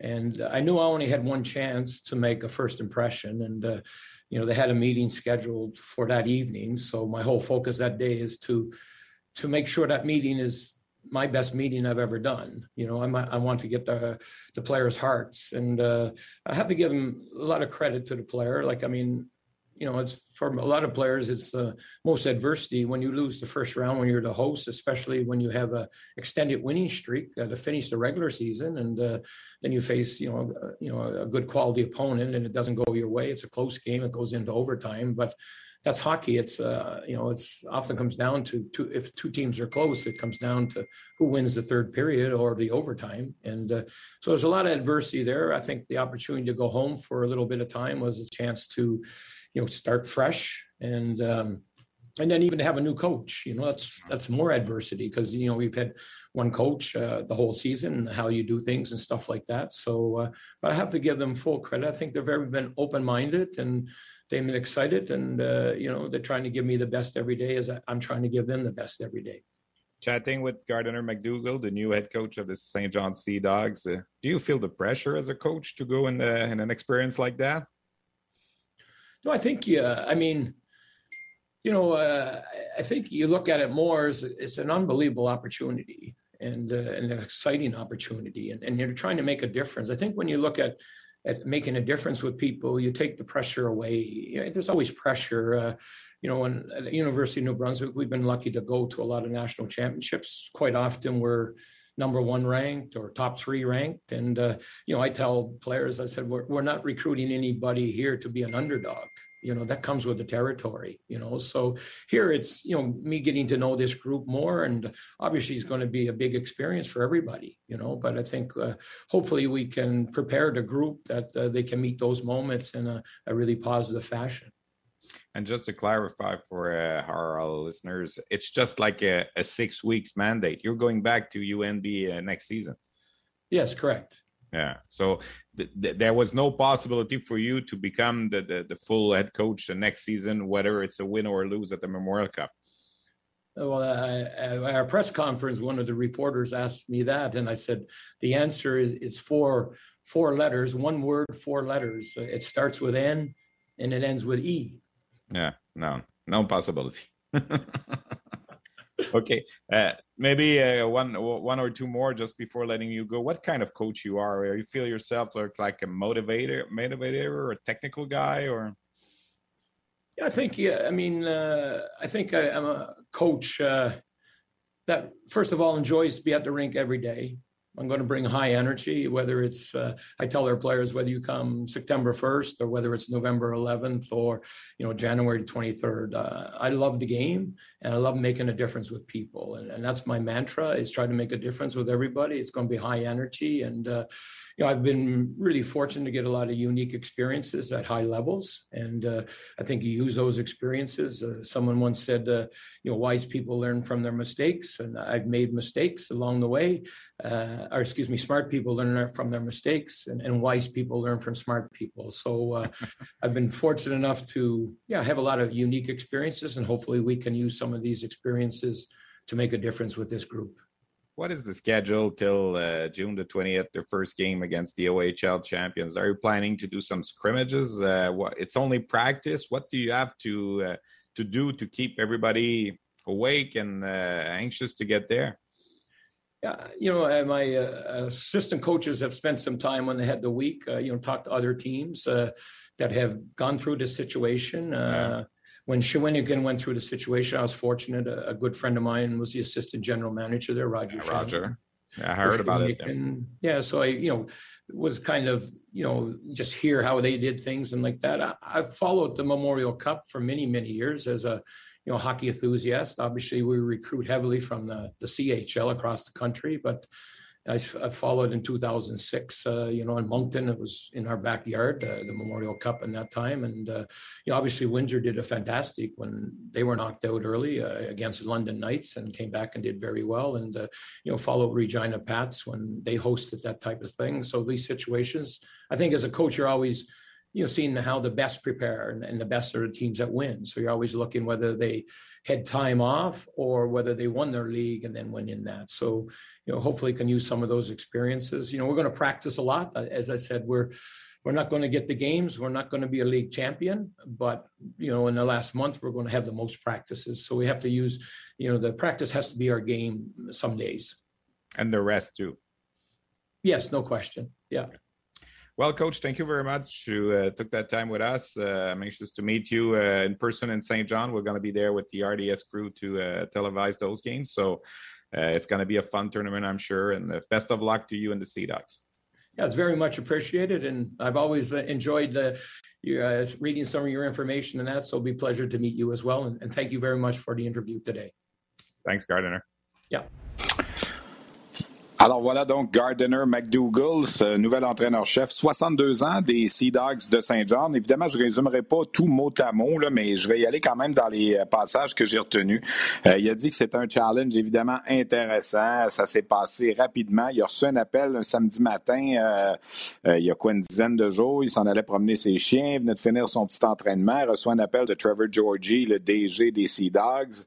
And i knew i only had one chance to make a first impression and uh, you know they had a meeting scheduled for that evening. So my whole focus that day is to to make sure that meeting is my best meeting I've ever done. You know, I'm, I want to get the the players' hearts, and uh, I have to give them a lot of credit to the player. Like, I mean, you know, it's for a lot of players, it's uh, most adversity when you lose the first round when you're the host, especially when you have a extended winning streak uh, to finish the regular season, and uh, then you face, you know, uh, you know, a good quality opponent, and it doesn't go your way. It's a close game. It goes into overtime, but that's hockey. It's uh, you know, it's often comes down to two. If two teams are close, it comes down to who wins the third period or the overtime. And uh, so there's a lot of adversity there. I think the opportunity to go home for a little bit of time was a chance to, you know, start fresh and. Um, and then even to have a new coach, you know, that's that's more adversity because you know we've had one coach uh, the whole season, and how you do things and stuff like that. So, uh, but I have to give them full credit. I think they've very been open minded and they've been excited and uh, you know they're trying to give me the best every day as I'm trying to give them the best every day. Chatting with Gardiner MacDougall, the new head coach of the St. John Sea Dogs, uh, do you feel the pressure as a coach to go in, the, in an experience like that? No, I think yeah. I mean, you know, uh, I think you look at it more as it's an unbelievable opportunity and uh, an exciting opportunity, and, and you're trying to make a difference. I think when you look at at making a difference with people. You take the pressure away. You know, there's always pressure. Uh, you know, when at the University of New Brunswick, we've been lucky to go to a lot of national championships. Quite often, we're number one ranked or top three ranked. And uh, you know, I tell players, I said, we're, we're not recruiting anybody here to be an underdog you know that comes with the territory you know so here it's you know me getting to know this group more and obviously it's going to be a big experience for everybody you know but i think uh, hopefully we can prepare the group that uh, they can meet those moments in a, a really positive fashion and just to clarify for uh, our listeners, it's just like a, a, six weeks mandate. You're going back to UNB uh, next season. Yes, correct. Yeah. So th- th- there was no possibility for you to become the, the, the full head coach the next season, whether it's a win or a lose at the Memorial Cup. Well, at our press conference, one of the reporters asked me that, and I said the answer is is four four letters, one word, four letters. It starts with N, and it ends with E. Yeah, no, no possibility. (laughs) okay, uh, maybe uh, one one or two more just before letting you go. What kind of coach you are? Or you feel yourself like a motivator, motivator, or a technical guy, or? Yeah, I think yeah. I mean, uh, I think I, am a coach uh, that first of all enjoys to be at the rink every day. I'm going to bring high energy, whether it's, uh, I tell our players, whether you come September 1st or whether it's November 11th or, you know, January 23rd. Uh, I love the game and I love making a difference with people. And, and, that's my mantra is try to make a difference with everybody. It's going to be high energy. And, uh, you know, I've been really fortunate to get a lot of unique experiences at high levels, and uh, I think you use those experiences. Uh, someone once said, uh, you know, wise people learn from their mistakes, and I've made mistakes along the way. Uh, or excuse me, smart people learn from their mistakes, and, and wise people learn from smart people. So uh, (laughs) I've been fortunate enough to, yeah, have a lot of unique experiences, and hopefully we can use some of these experiences to make a difference with this group what is the schedule till uh, June the 20th, their first game against the OHL champions? Are you planning to do some scrimmages? Uh, what, it's only practice. What do you have to uh, to do to keep everybody awake and uh, anxious to get there? Yeah, you know, uh, my uh, assistant coaches have spent some time when they had the week. you know, talked to other teams that have gone through this situation. Yeah when Shawinigan went through the situation, I was fortunate. A, a, good friend of mine was the assistant general manager there, Roger. Yeah, Roger. Yeah, I heard about it. Yeah. yeah. so I, you know, was kind of, you know, just hear how they did things and like that. I, I've followed the Memorial Cup for many, many years as a, you know, hockey enthusiast. Obviously, we recruit heavily from the, the CHL across the country, but I, I followed in 2006. Uh, you know, in Moncton, it was in our backyard, uh, the Memorial Cup in that time, and uh, you know, obviously Windsor did a fantastic when they were knocked out early uh, against London Knights and came back and did very well, and uh, you know, followed Regina Pats when they hosted that type of thing. So these situations, I think, as a coach, you're always you know, seeing how the best prepare and, and, the best are the teams that win. So you're always looking whether they had time off or whether they won their league and then went in that. So, you know, hopefully can use some of those experiences. You know, we're going to practice a lot. Uh, as I said, we're we're not going to get the games. We're not going to be a league champion, but you know, in the last month, we're going to have the most practices. So we have to use, you know, the practice has to be our game some days. And the rest too. Yes, no question. Yeah. Well, Coach, thank you very much. You uh, took that time with us. Uh, I'm anxious to meet you uh, in person in St. John. We're going to be there with the RDS crew to uh, televise those games. So uh, it's going to be a fun tournament, I'm sure. And uh, best of luck to you and the Sea Dogs. Yeah, it's very much appreciated. And I've always enjoyed the, your, reading some of your information and that. So it'll be a pleasure to meet you as well. And, and thank you very much for the interview today. Thanks, Gardiner. Yeah. Alors voilà donc Gardiner McDougall, nouvel entraîneur-chef, 62 ans des Sea Dogs de Saint-Jean. Évidemment, je résumerai pas tout mot à mot, mais je vais y aller quand même dans les euh, passages que j'ai retenus. Euh, il a dit que c'est un challenge évidemment intéressant. Ça s'est passé rapidement. Il a reçu un appel un samedi matin, euh, il y a quoi, une dizaine de jours. Il s'en allait promener ses chiens, il venait de finir son petit entraînement. Il reçoit un appel de Trevor Georgie, le DG des Sea Dogs.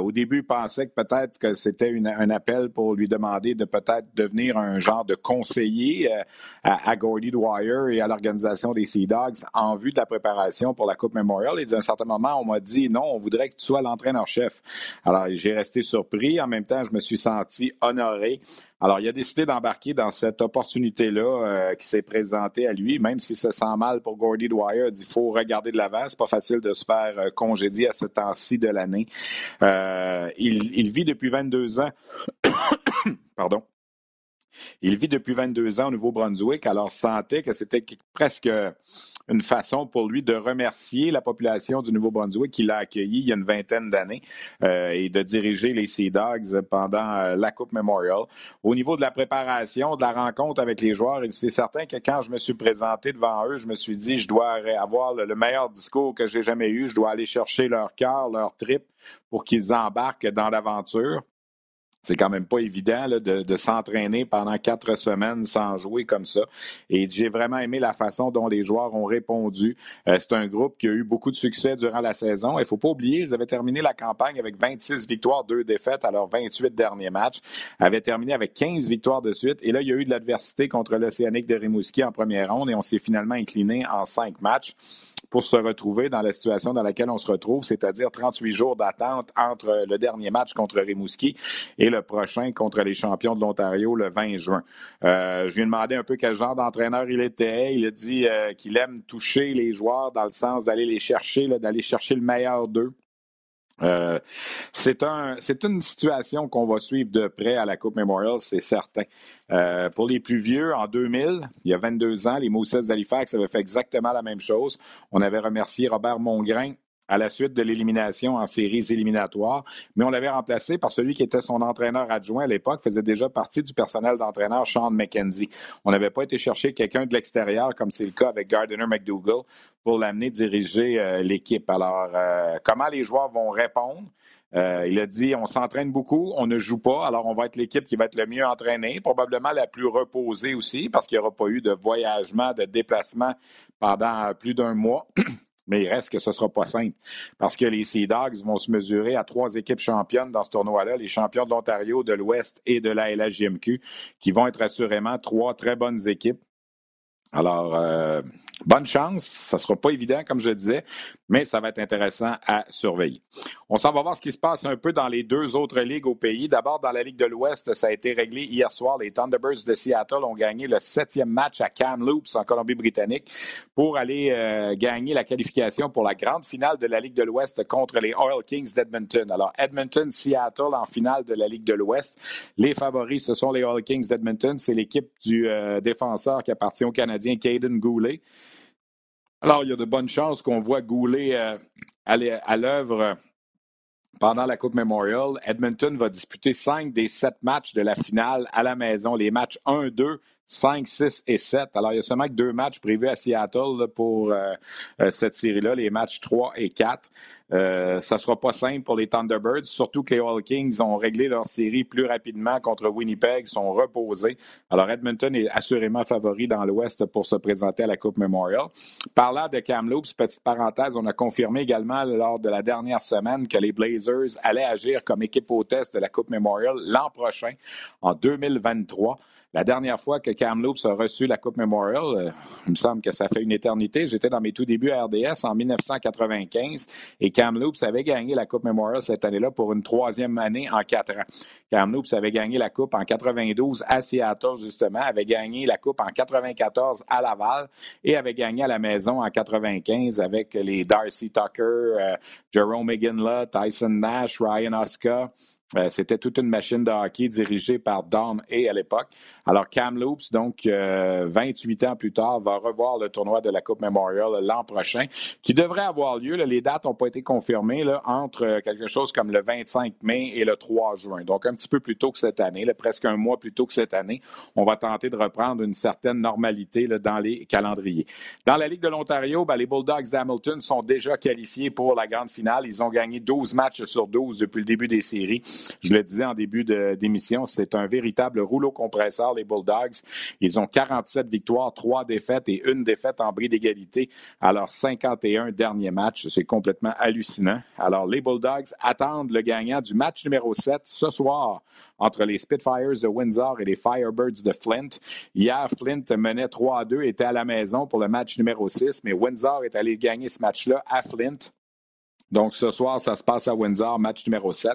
au début, il pensait que peut-être que c'était un appel pour lui demander de peut-être devenir un genre de conseiller euh, à, Gordy Dwyer et à l'organisation des Sea Dogs en vue de la préparation pour la Coupe Memorial. Et d'un certain moment, on m'a dit non, on voudrait que tu sois l'entraîneur-chef. Alors, j'ai resté surpris. En même temps, je me suis senti honoré. Alors, il a décidé d'embarquer dans cette opportunité-là euh, qui s'est présentée à lui, même s'il se sent mal pour Gordy Dwyer. Il dit faut regarder de l'avant. C'est pas facile de se faire euh, congédier à ce temps-ci de l'année. il, il vit depuis 22 ans. (coughs) Pardon il vit depuis 22 ans au Nouveau-Brunswick, alors sentait que c'était presque une façon pour lui de remercier la population du Nouveau-Brunswick qui l'a accueilli il y a une vingtaine d'années euh, et de diriger les Sea Dogs pendant euh, la Coupe Memorial. Au niveau de la préparation, de la rencontre avec les joueurs, c'est certain que quand je me suis présenté devant eux, je me suis dit, je dois avoir le meilleur discours que j'ai jamais eu, je dois aller chercher leur cœur, leur trip pour qu'ils embarquent dans l'aventure. C'est quand même pas évident de, s'entraîner pendant quatre semaines sans jouer comme ça. Et j'ai vraiment aimé la façon dont les joueurs ont répondu. Euh, c'est un groupe qui a eu beaucoup de succès durant la saison. Il faut pas oublier, ils avaient terminé la campagne avec 26 victoires, 2 défaites à leurs 28 derniers matchs. Avaient terminé avec 15 victoires de suite. Et là, il y a eu de l'adversité contre l'Océanique de Rimouski en première ronde et on s'est finalement incliné en cinq matchs pour se retrouver dans la situation dans laquelle on se retrouve, c'est-à-dire 38 jours d'attente entre le dernier match contre Rimouski et le prochain contre les champions de l'Ontario le 20 juin. Euh, je lui ai demandé un peu quel genre d'entraîneur il était. Il a dit euh, qu'il aime toucher les joueurs dans le sens d'aller les chercher, d'aller chercher le meilleur d'eux. Euh, c'est un, c'est une situation qu'on va suivre de près à la Coupe Memorial, c'est certain. Euh, pour les plus vieux, en 2000, il y a 22 ans, les Moussets d'Halifax avaient fait exactement la même chose. On avait remercié Robert Mongrain à la suite de l'élimination en séries éliminatoires, mais on l'avait remplacé par celui qui était son entraîneur adjoint à l'époque, faisait déjà partie du personnel d'entraîneur Sean McKenzie. On n'avait pas été chercher quelqu'un de l'extérieur, comme c'est le cas avec Gardiner McDougall, pour l'amener diriger euh, l'équipe. Alors, euh, comment les joueurs vont répondre? Euh, il a dit on s'entraîne beaucoup, on ne joue pas, alors on va être l'équipe qui va être le mieux entraînée, probablement la plus reposée aussi, parce qu'il n'y aura pas eu de voyagement, de déplacement pendant plus d'un mois. (clears throat) Mais il reste que ce ne sera pas simple parce que les Sea Dogs vont se mesurer à trois équipes championnes dans ce tournoi-là, les champions de l'Ontario, de l'Ouest et de la LHJMQ, qui vont être assurément trois très bonnes équipes. Alors, euh, bonne chance. Ça sera pas évident, comme je disais, mais ça va être intéressant à surveiller. On s'en va voir ce qui se passe un peu dans les deux autres ligues au pays. D'abord, dans la Ligue de l'Ouest, ça a été réglé hier soir. Les Thunderbirds de Seattle ont gagné le septième match à Kamloops, en Colombie-Britannique, pour aller euh, gagner la qualification pour la grande finale de la Ligue de l'Ouest contre les Oil Kings d'Edmonton. Alors, Edmonton-Seattle en finale de la Ligue de l'Ouest. Les favoris, ce sont les Oil Kings d'Edmonton. C'est l'équipe du euh, défenseur qui appartient au Canadien, Caden Goulet. Alors, il y a de bonnes chances qu'on voit Goulet euh, aller à l'œuvre pendant la Coupe Memorial. Edmonton va disputer cinq des sept matchs de la finale à la maison. Les matchs 1, 2, 5, 6 et 7. Alors, il y a seulement que deux matchs prévus à Seattle pour euh, euh, cette série-là, les matchs 3 et 4. Euh, ça ne sera pas simple pour les Thunderbirds, surtout que les All Kings ont réglé leur série plus rapidement contre Winnipeg, sont reposés. Alors, Edmonton est assurément favori dans l'Ouest pour se présenter à la Coupe Memorial. Parlant de Kamloops, petite parenthèse, on a confirmé également lors de la dernière semaine que les Blazers allaient agir comme équipe hôtesse de la Coupe Memorial l'an prochain, en 2023. La dernière fois que Kamloops a reçu la Coupe Memorial, euh, il me semble que ça fait une éternité. J'étais dans mes tout débuts à RDS en 1995 et Kamloops avait gagné la Coupe Memorial cette année-là pour une troisième année en quatre ans. Kamloops avait gagné la Coupe en 92 à Seattle, justement, avait gagné la Coupe en 94 à Laval et avait gagné à la maison en 95 avec les Darcy Tucker, euh, Jerome McGinley, Tyson Nash, Ryan Oscar. Euh, c'était toute une machine de hockey dirigée par Don A à l'époque. Alors, Kamloops, donc 28 euh, ans plus tard, va revoir le tournoi de la Coupe Memorial l'an prochain, qui devrait avoir lieu. les dates n'ont pas été confirmées entre euh, quelque chose comme le 25 mai et le 3 juin. Donc, un petit peu plus tôt que cette année, presque un mois plus tôt que cette année. On va tenter de reprendre une certaine normalité dans les calendriers. Dans la Ligue de l'Ontario, ben, les Bulldogs d'Hamilton sont déjà qualifiés pour la grande finale. Ils ont gagné 12 matchs sur 12 depuis le début des séries. Je le disais en début d'émission, c'est un véritable rouleau compresseur, les Bulldogs. Ils ont 47 victoires, 3 défaites et une défaite en bris d'égalité à leurs 51 derniers matchs. C'est complètement hallucinant. Alors, les Bulldogs attendent le gagnant du match numéro 7 ce soir entre les Spitfires de Windsor et les Firebirds de Flint. Hier, Flint menait 3 à 2, était à la maison pour le match numéro 6, mais Windsor est allé gagner ce match-là à Flint. Donc, ce soir, ça se passe à Windsor, match numéro 7.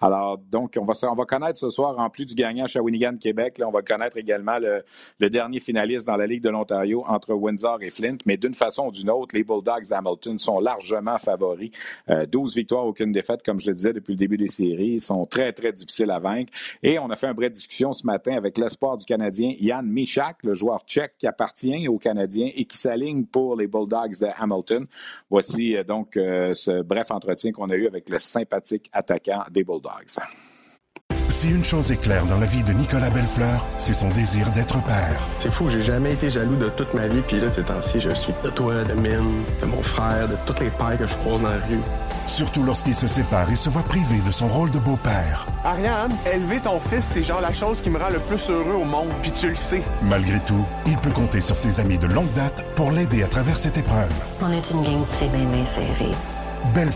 Alors, donc, on va, on va connaître ce soir, en plus du gagnant Shawinigan Québec, là, on va connaître également le, dernier finaliste dans la Ligue de l'Ontario entre Windsor et Flint. Mais d'une façon ou d'une autre, les Bulldogs d'Hamilton sont largement favoris. Euh, 12 victoires, aucune défaite, comme je le disais depuis le début des séries. Ils sont très, très difficiles à vaincre. Et on a fait une vraie discussion ce matin avec l'espoir du Canadien, Yann Michak, le joueur tchèque qui appartient aux Canadiens et qui s'aligne pour les Bulldogs de Hamilton. Voici euh, donc euh, ce bref bref entretien qu'on a eu avec le sympathique attaquant des Bulldogs. Si une chose est claire dans la vie de Nicolas Bellefleur, c'est son désir d'être père. C'est fou, j'ai jamais été jaloux de toute ma vie, puis là, de ces temps-ci, je suis de toi, de Mine, de mon frère, de toutes les pères que je croise dans la rue. Surtout lorsqu'il se sépare et se voit privé de son rôle de beau-père. Ariane, élever ton fils, c'est genre la chose qui me rend le plus heureux au monde, puis tu le sais. Malgré tout, il peut compter sur ses amis de longue date pour l'aider à travers cette épreuve. On est une gang de bien, bien serré. Belle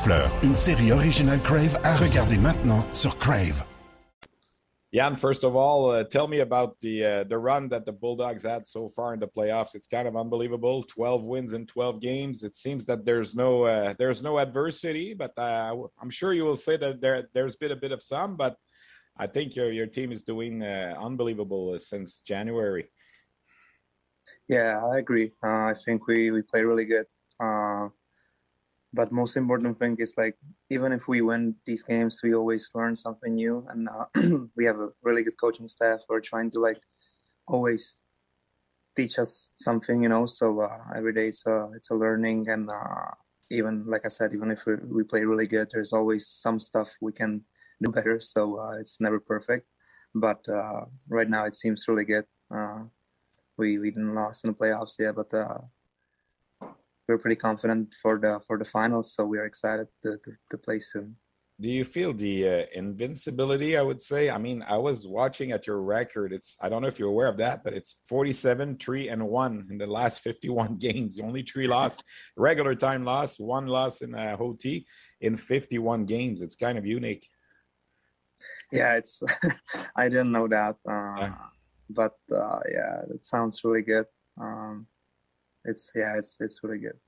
une série originale Crave à regarder maintenant sur Crave. Jan, first of all, uh, tell me about the uh, the run that the Bulldogs had so far in the playoffs. It's kind of unbelievable. Twelve wins in twelve games. It seems that there's no uh, there's no adversity, but uh, I'm sure you will say that there there's been a bit of some. But I think your your team is doing uh, unbelievable since January. Yeah, I agree. Uh, I think we we play really good but most important thing is like even if we win these games we always learn something new. And uh, (clears throat) we have a really good coaching staff who are trying to like always teach us something you know? So uh, every day it's a it's a learning. And uh, even like i said even if we, we, play really good there's always some stuff we can do better. So uh, it's never perfect. But uh, right now it seems really good. Uh, we we didn't lost in the playoffs yet but we're pretty confident for the for the finals. So we are excited to to, to play soon. Do you feel the uh, invincibility? I would say. I mean, I was watching at your record. It's I don't know if you're aware of that, but it's 47, three and one in the last (laughs) 51 games. Only three loss, (laughs) regular time loss, one loss in uh, OT in 51 games. It's kind of unique. Yeah, it's. (laughs) I didn't know that, uh, yeah. but uh, yeah, it sounds really good. Um, it's yeah, it's it's really good.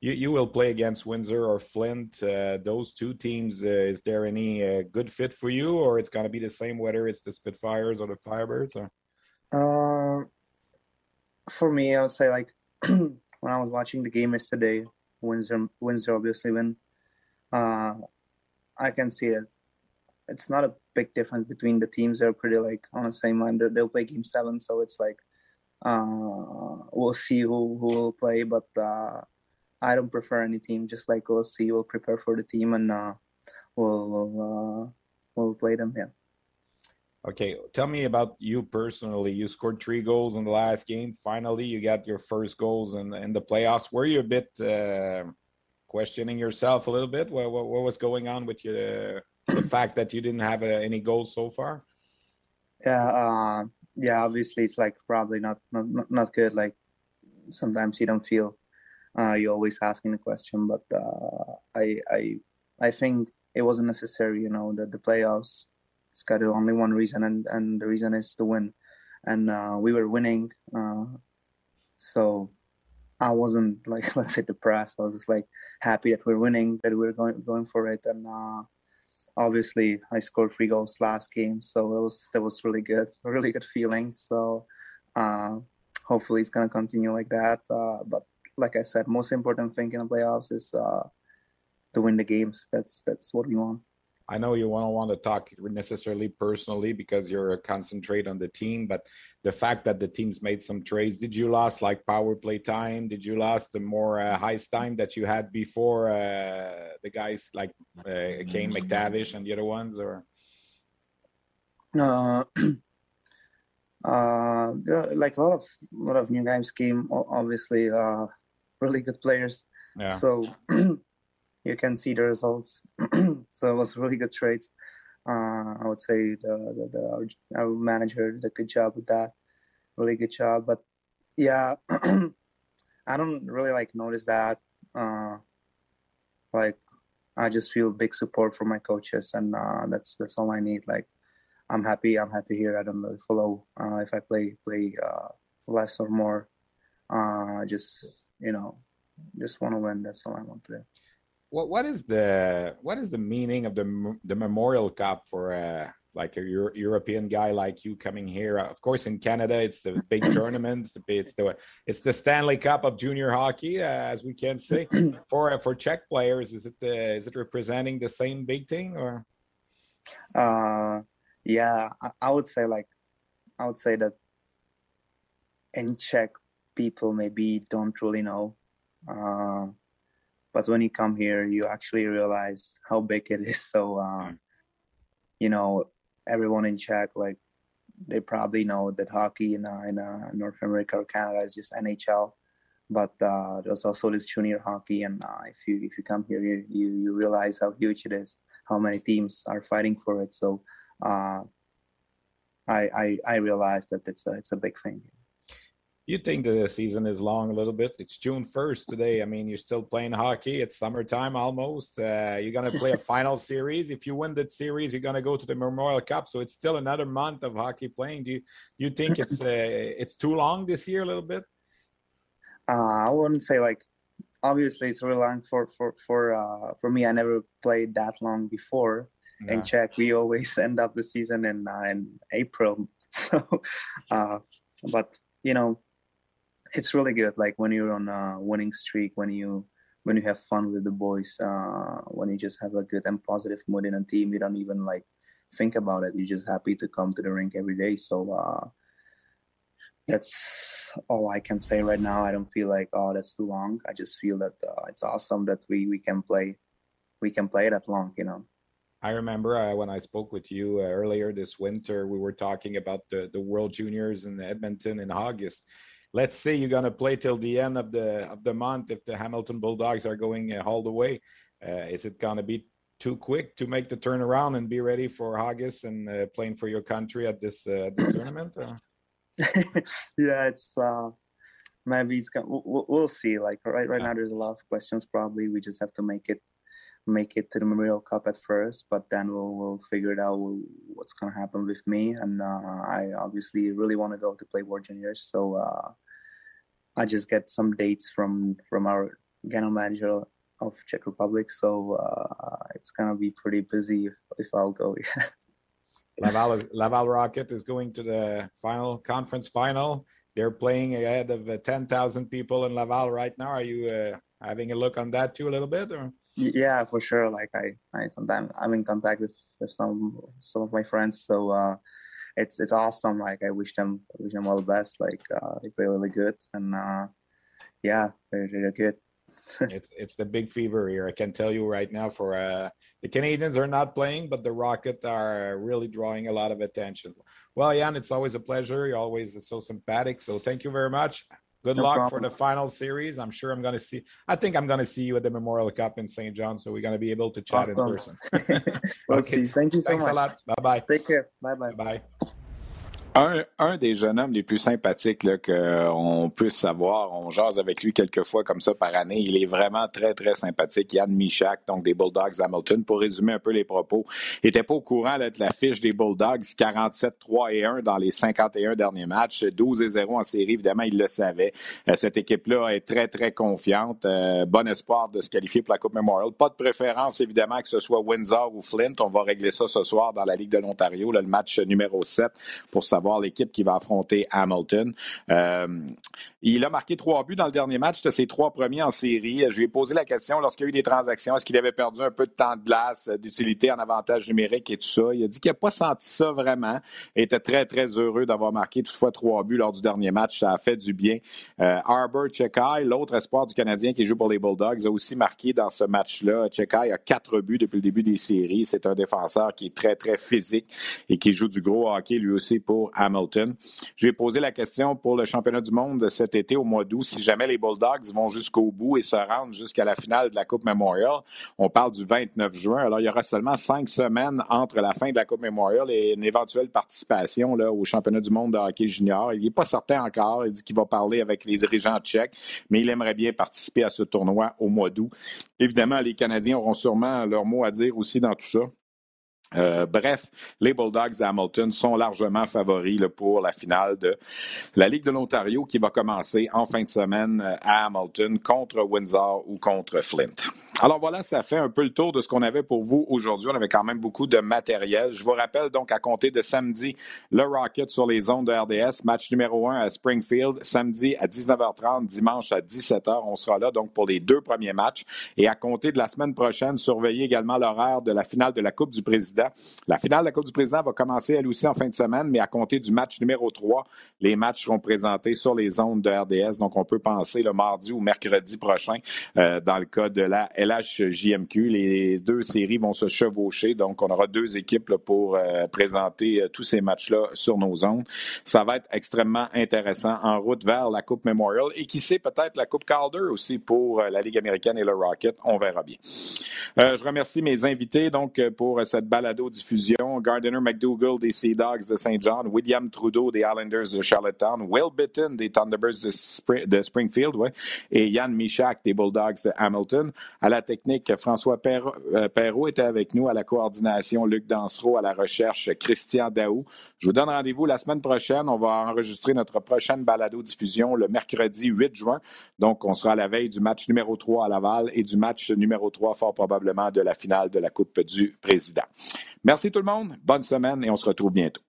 You you will play against Windsor or Flint. Uh, those two teams. Uh, is there any uh, good fit for you, or it's gonna be the same whether it's the Spitfires or the Firebirds? Or uh, for me, I would say like (clears throat) when I was watching the game yesterday, Windsor Windsor obviously win. Uh, I can see it. It's not a big difference between the teams. They're pretty like on the same line. They'll play game seven, so it's like uh, we'll see who, who will play, but uh, I don't prefer any team. Just like we'll see, we'll prepare for the team and uh, we'll we'll, uh, we'll play them. Yeah. Okay, tell me about you personally. You scored three goals in the last game. Finally, you got your first goals in in the playoffs. Were you a bit uh, questioning yourself a little bit? What, what, what was going on with you? the fact that you didn't have uh, any goals so far? Yeah, yeah, obviously it's like probably not not not good. Like sometimes you don't feel uh, you're always asking the question, but uh, I I I think it wasn't necessary. You know, the the playoffs. It's got only one reason, and and the reason is to win. And uh, we were winning, uh, so I wasn't (laughs) like let's say depressed. I was just like happy that we're winning, that we're going going for it, and uh, obviously I scored three goals last game, so it was that was really good, really good feeling. So uh, hopefully it's gonna continue like that. Uh, but like I said, most important thing in the playoffs is uh, to win the games. That's that's what we want. I know you don't want to talk necessarily personally because you're concentrate on the team, but the fact that the teams made some trades, did you lost like power play time? Did you lost the more uh, heist time that you had before uh, the guys like uh, Kane McTavish and the other ones, or? (clears throat) Uh, uh, like a lot of a lot of new guys came. Obviously, uh, really good players. Yeah. So (clears throat) you can see the results. (clears throat) so it was really good trades. Uh, I would say the, the, the our, our, manager did a good job with that, really good job. But yeah, (clears throat) I don't really like notice that. Uh, like I just feel big support from my coaches, and uh, that's that's all I need. Like I'm happy. I'm happy here. I don't really follow uh, if I play play uh, less or more. Uh, just you know, just want to win. That's all I want to do what what is the what is the meaning of the the Memorial Cup for uh, like a Euro European guy like you coming here? Of course, in Canada, it's the big (clears throat) tournament. It's the it's the it's the Stanley Cup of junior hockey, uh, as we can say. (clears throat) for uh, for Czech players, is it uh, is it representing the same big thing or? Uh, yeah, I, I would say like I would say that in Czech people maybe don't really know. Uh, but when you come here you actually realize how big it is (laughs) so um, you know everyone in Czech, like they probably know that hockey in, uh, in uh, North America or Canada is just NHL. But uh, there's also this junior hockey, and uh, if you if you come here, you, you you realize how huge it is, how many teams are fighting for it. So uh, I, I I realized that it's a it's a big thing. You think the season is long a little bit? It's June first today. I mean, you're still playing hockey. It's summertime almost. Uh, you're gonna play a final (laughs) series. If you win that series, you're gonna go to the Memorial Cup. So it's still another month of hockey playing. Do you you think it's uh, it's too long this year a little bit? Uh, I wouldn't say like obviously it's really long for for for uh, for me. I never played that long before. Yeah. In Czech, we always (laughs) end up the season in uh, in April. (laughs) So, uh, but you know, it's really good. Like when you're on a winning streak, when you when you have fun with the boys, uh, when you just have a good and positive mood in a team, you don't even like think about it. You're just happy to come to the rink every day. So uh, that's all I can say right now. I don't feel like oh that's too long. I just feel that uh, it's awesome that we we can play we can play that long. You know. I remember uh, when I spoke with you uh, earlier this winter, we were talking about the, the World Juniors in Edmonton in August. Let's say you're going to play till the end of the of the month if the Hamilton Bulldogs are going uh, all the way. Uh, is it going to be too quick to make the turnaround and be ready for August and uh, playing for your country at this uh, this tournament? (laughs) yeah, it's maybe it's gonna, we'll, we'll see. Like right right now, there's a lot of questions. Probably we just have to make it make it to the Memorial Cup at first, but then we'll we'll figure it out what's gonna happen with me. And uh, I obviously really want to go to play World Juniors, so uh, I just get some dates from from our general manager of Czech Republic. So uh, it's gonna be pretty busy if, if I'll go. (laughs) Laval is, Laval Rocket is going to the final conference final. They're playing ahead of uh, ten thousand people in Laval right now. Are you uh, having a look on that too a little bit? Or? Yeah for sure like i i sometimes i'm in contact with with some some of my friends so uh it's it's awesome like i wish them wish them all the best like uh they play really good and uh yeah they're, they're good. (laughs) It's it's the big fever here i can tell you right now for uh the canadians are not playing but the rocket are really drawing a lot of attention. Well jan it's always a pleasure you're always so sympathetic so thank you very much Good no luck problem. for the final series. I'm sure I'm going to see. I think I'm going to see you at the Memorial Cup in St. John, so we're going to be able to chat awesome. in person. (laughs) we'll (laughs) okay. See. Thank you so Thanks much. a lot. Bye bye. Take care. Bye bye. Bye. Un, des jeunes hommes les plus sympathiques qu'on puisse savoir. On jase avec lui quelques fois comme ça par année. Il est vraiment très, très sympathique. Yann Michak, donc des Bulldogs d'Hamilton. Pour résumer un peu les propos, il n'était pas au courant de la fiche des Bulldogs 47, 3 et 1 dans les 51 derniers matchs. 12 et 0 en série, évidemment, il le savait. Euh, cette équipe-là est très, très confiante. Euh, bon espoir de se qualifier pour la Coupe Memorial. Pas de préférence, évidemment, que ce soit Windsor ou Flint. On va régler ça ce soir dans la Ligue de l'Ontario, le match numéro 7, pour l'équipe qui va affronter Hamilton. Euh, il a marqué trois buts dans le dernier match. C'était ses trois premiers en série. Je lui ai posé la question lorsqu'il y a eu des transactions, est-ce qu'il avait perdu un peu de temps de glace, euh, d'utilité en avantage numérique et tout ça? Il a dit qu'il n'a pas senti ça vraiment. Il était très, très heureux d'avoir marqué toutefois trois buts lors du dernier match. Ça a fait du bien. Euh, Arbor Chekai, l'autre espoir du Canadien qui joue pour les Bulldogs, a aussi marqué dans ce match-là. Chekai a quatre buts depuis le début des séries. C'est un défenseur qui est très, très physique et qui joue du gros hockey lui aussi pour Hamilton. Je lui ai posé la question pour le championnat du monde cet été au mois d'août, si jamais les Bulldogs vont jusqu'au bout et se rendent jusqu'à la finale de la Coupe Memorial. On parle du 29 juin. Alors, il y aura seulement cinq semaines entre la fin de la Coupe Memorial et une éventuelle participation là, au championnat du monde de hockey junior. Il n'est pas certain encore. Il dit qu'il va parler avec les dirigeants tchèques, mais il aimerait bien participer à ce tournoi au mois d'août. Évidemment, les Canadiens auront sûrement leur mot à dire aussi dans tout ça. Euh, bref, les Bulldogs d'Hamilton sont largement favoris pour la finale de la Ligue de l'Ontario qui va commencer en fin de semaine euh, à Hamilton contre Windsor ou contre Flint. Alors voilà, ça fait un peu le tour de ce qu'on avait pour vous aujourd'hui. On avait quand même beaucoup de matériel. Je vous rappelle donc à compter de samedi, le Rocket sur les ondes de RDS, match numéro 1 à Springfield, samedi à 19h30, dimanche à 17h. On sera là donc pour les deux premiers matchs. Et à compter de la semaine prochaine, surveillez également l'horaire de la finale de la Coupe du Président La finale de la Coupe du Président va commencer elle aussi en fin de semaine, mais à compter du match numéro 3, les matchs seront présentés sur les ondes de RDS. Donc, on peut penser le mardi ou mercredi prochain euh, dans le cas de la LHJMQ. Les deux séries vont se chevaucher. Donc, on aura deux équipes pour euh, présenter euh, tous ces matchs-là sur nos ondes. Ça va être extrêmement intéressant en route vers la Coupe Memorial et qui sait peut-être la Coupe Calder aussi pour la Ligue américaine et le Rocket. On verra bien. je remercie mes invités donc pour cette balado-diffusion. Gardiner McDougall des Sea Dogs de Saint John, William Trudeau des Islanders de Charlottetown, Will Bitton des Thunderbirds de, Springfield ouais, et Yann Michak des Bulldogs de Hamilton. À la technique, François euh, Perrault était avec nous, à la coordination, Luc Dansereau, à la recherche, Christian Daou. Je vous donne rendez-vous la semaine prochaine. On va enregistrer notre prochaine balado-diffusion le mercredi 8 juin. Donc, on sera à la veille du match numéro 3 à Laval et du match numéro 3, fort probablement, de la finale de la Coupe du Président. Merci tout le monde. Bonne semaine et on se retrouve bientôt.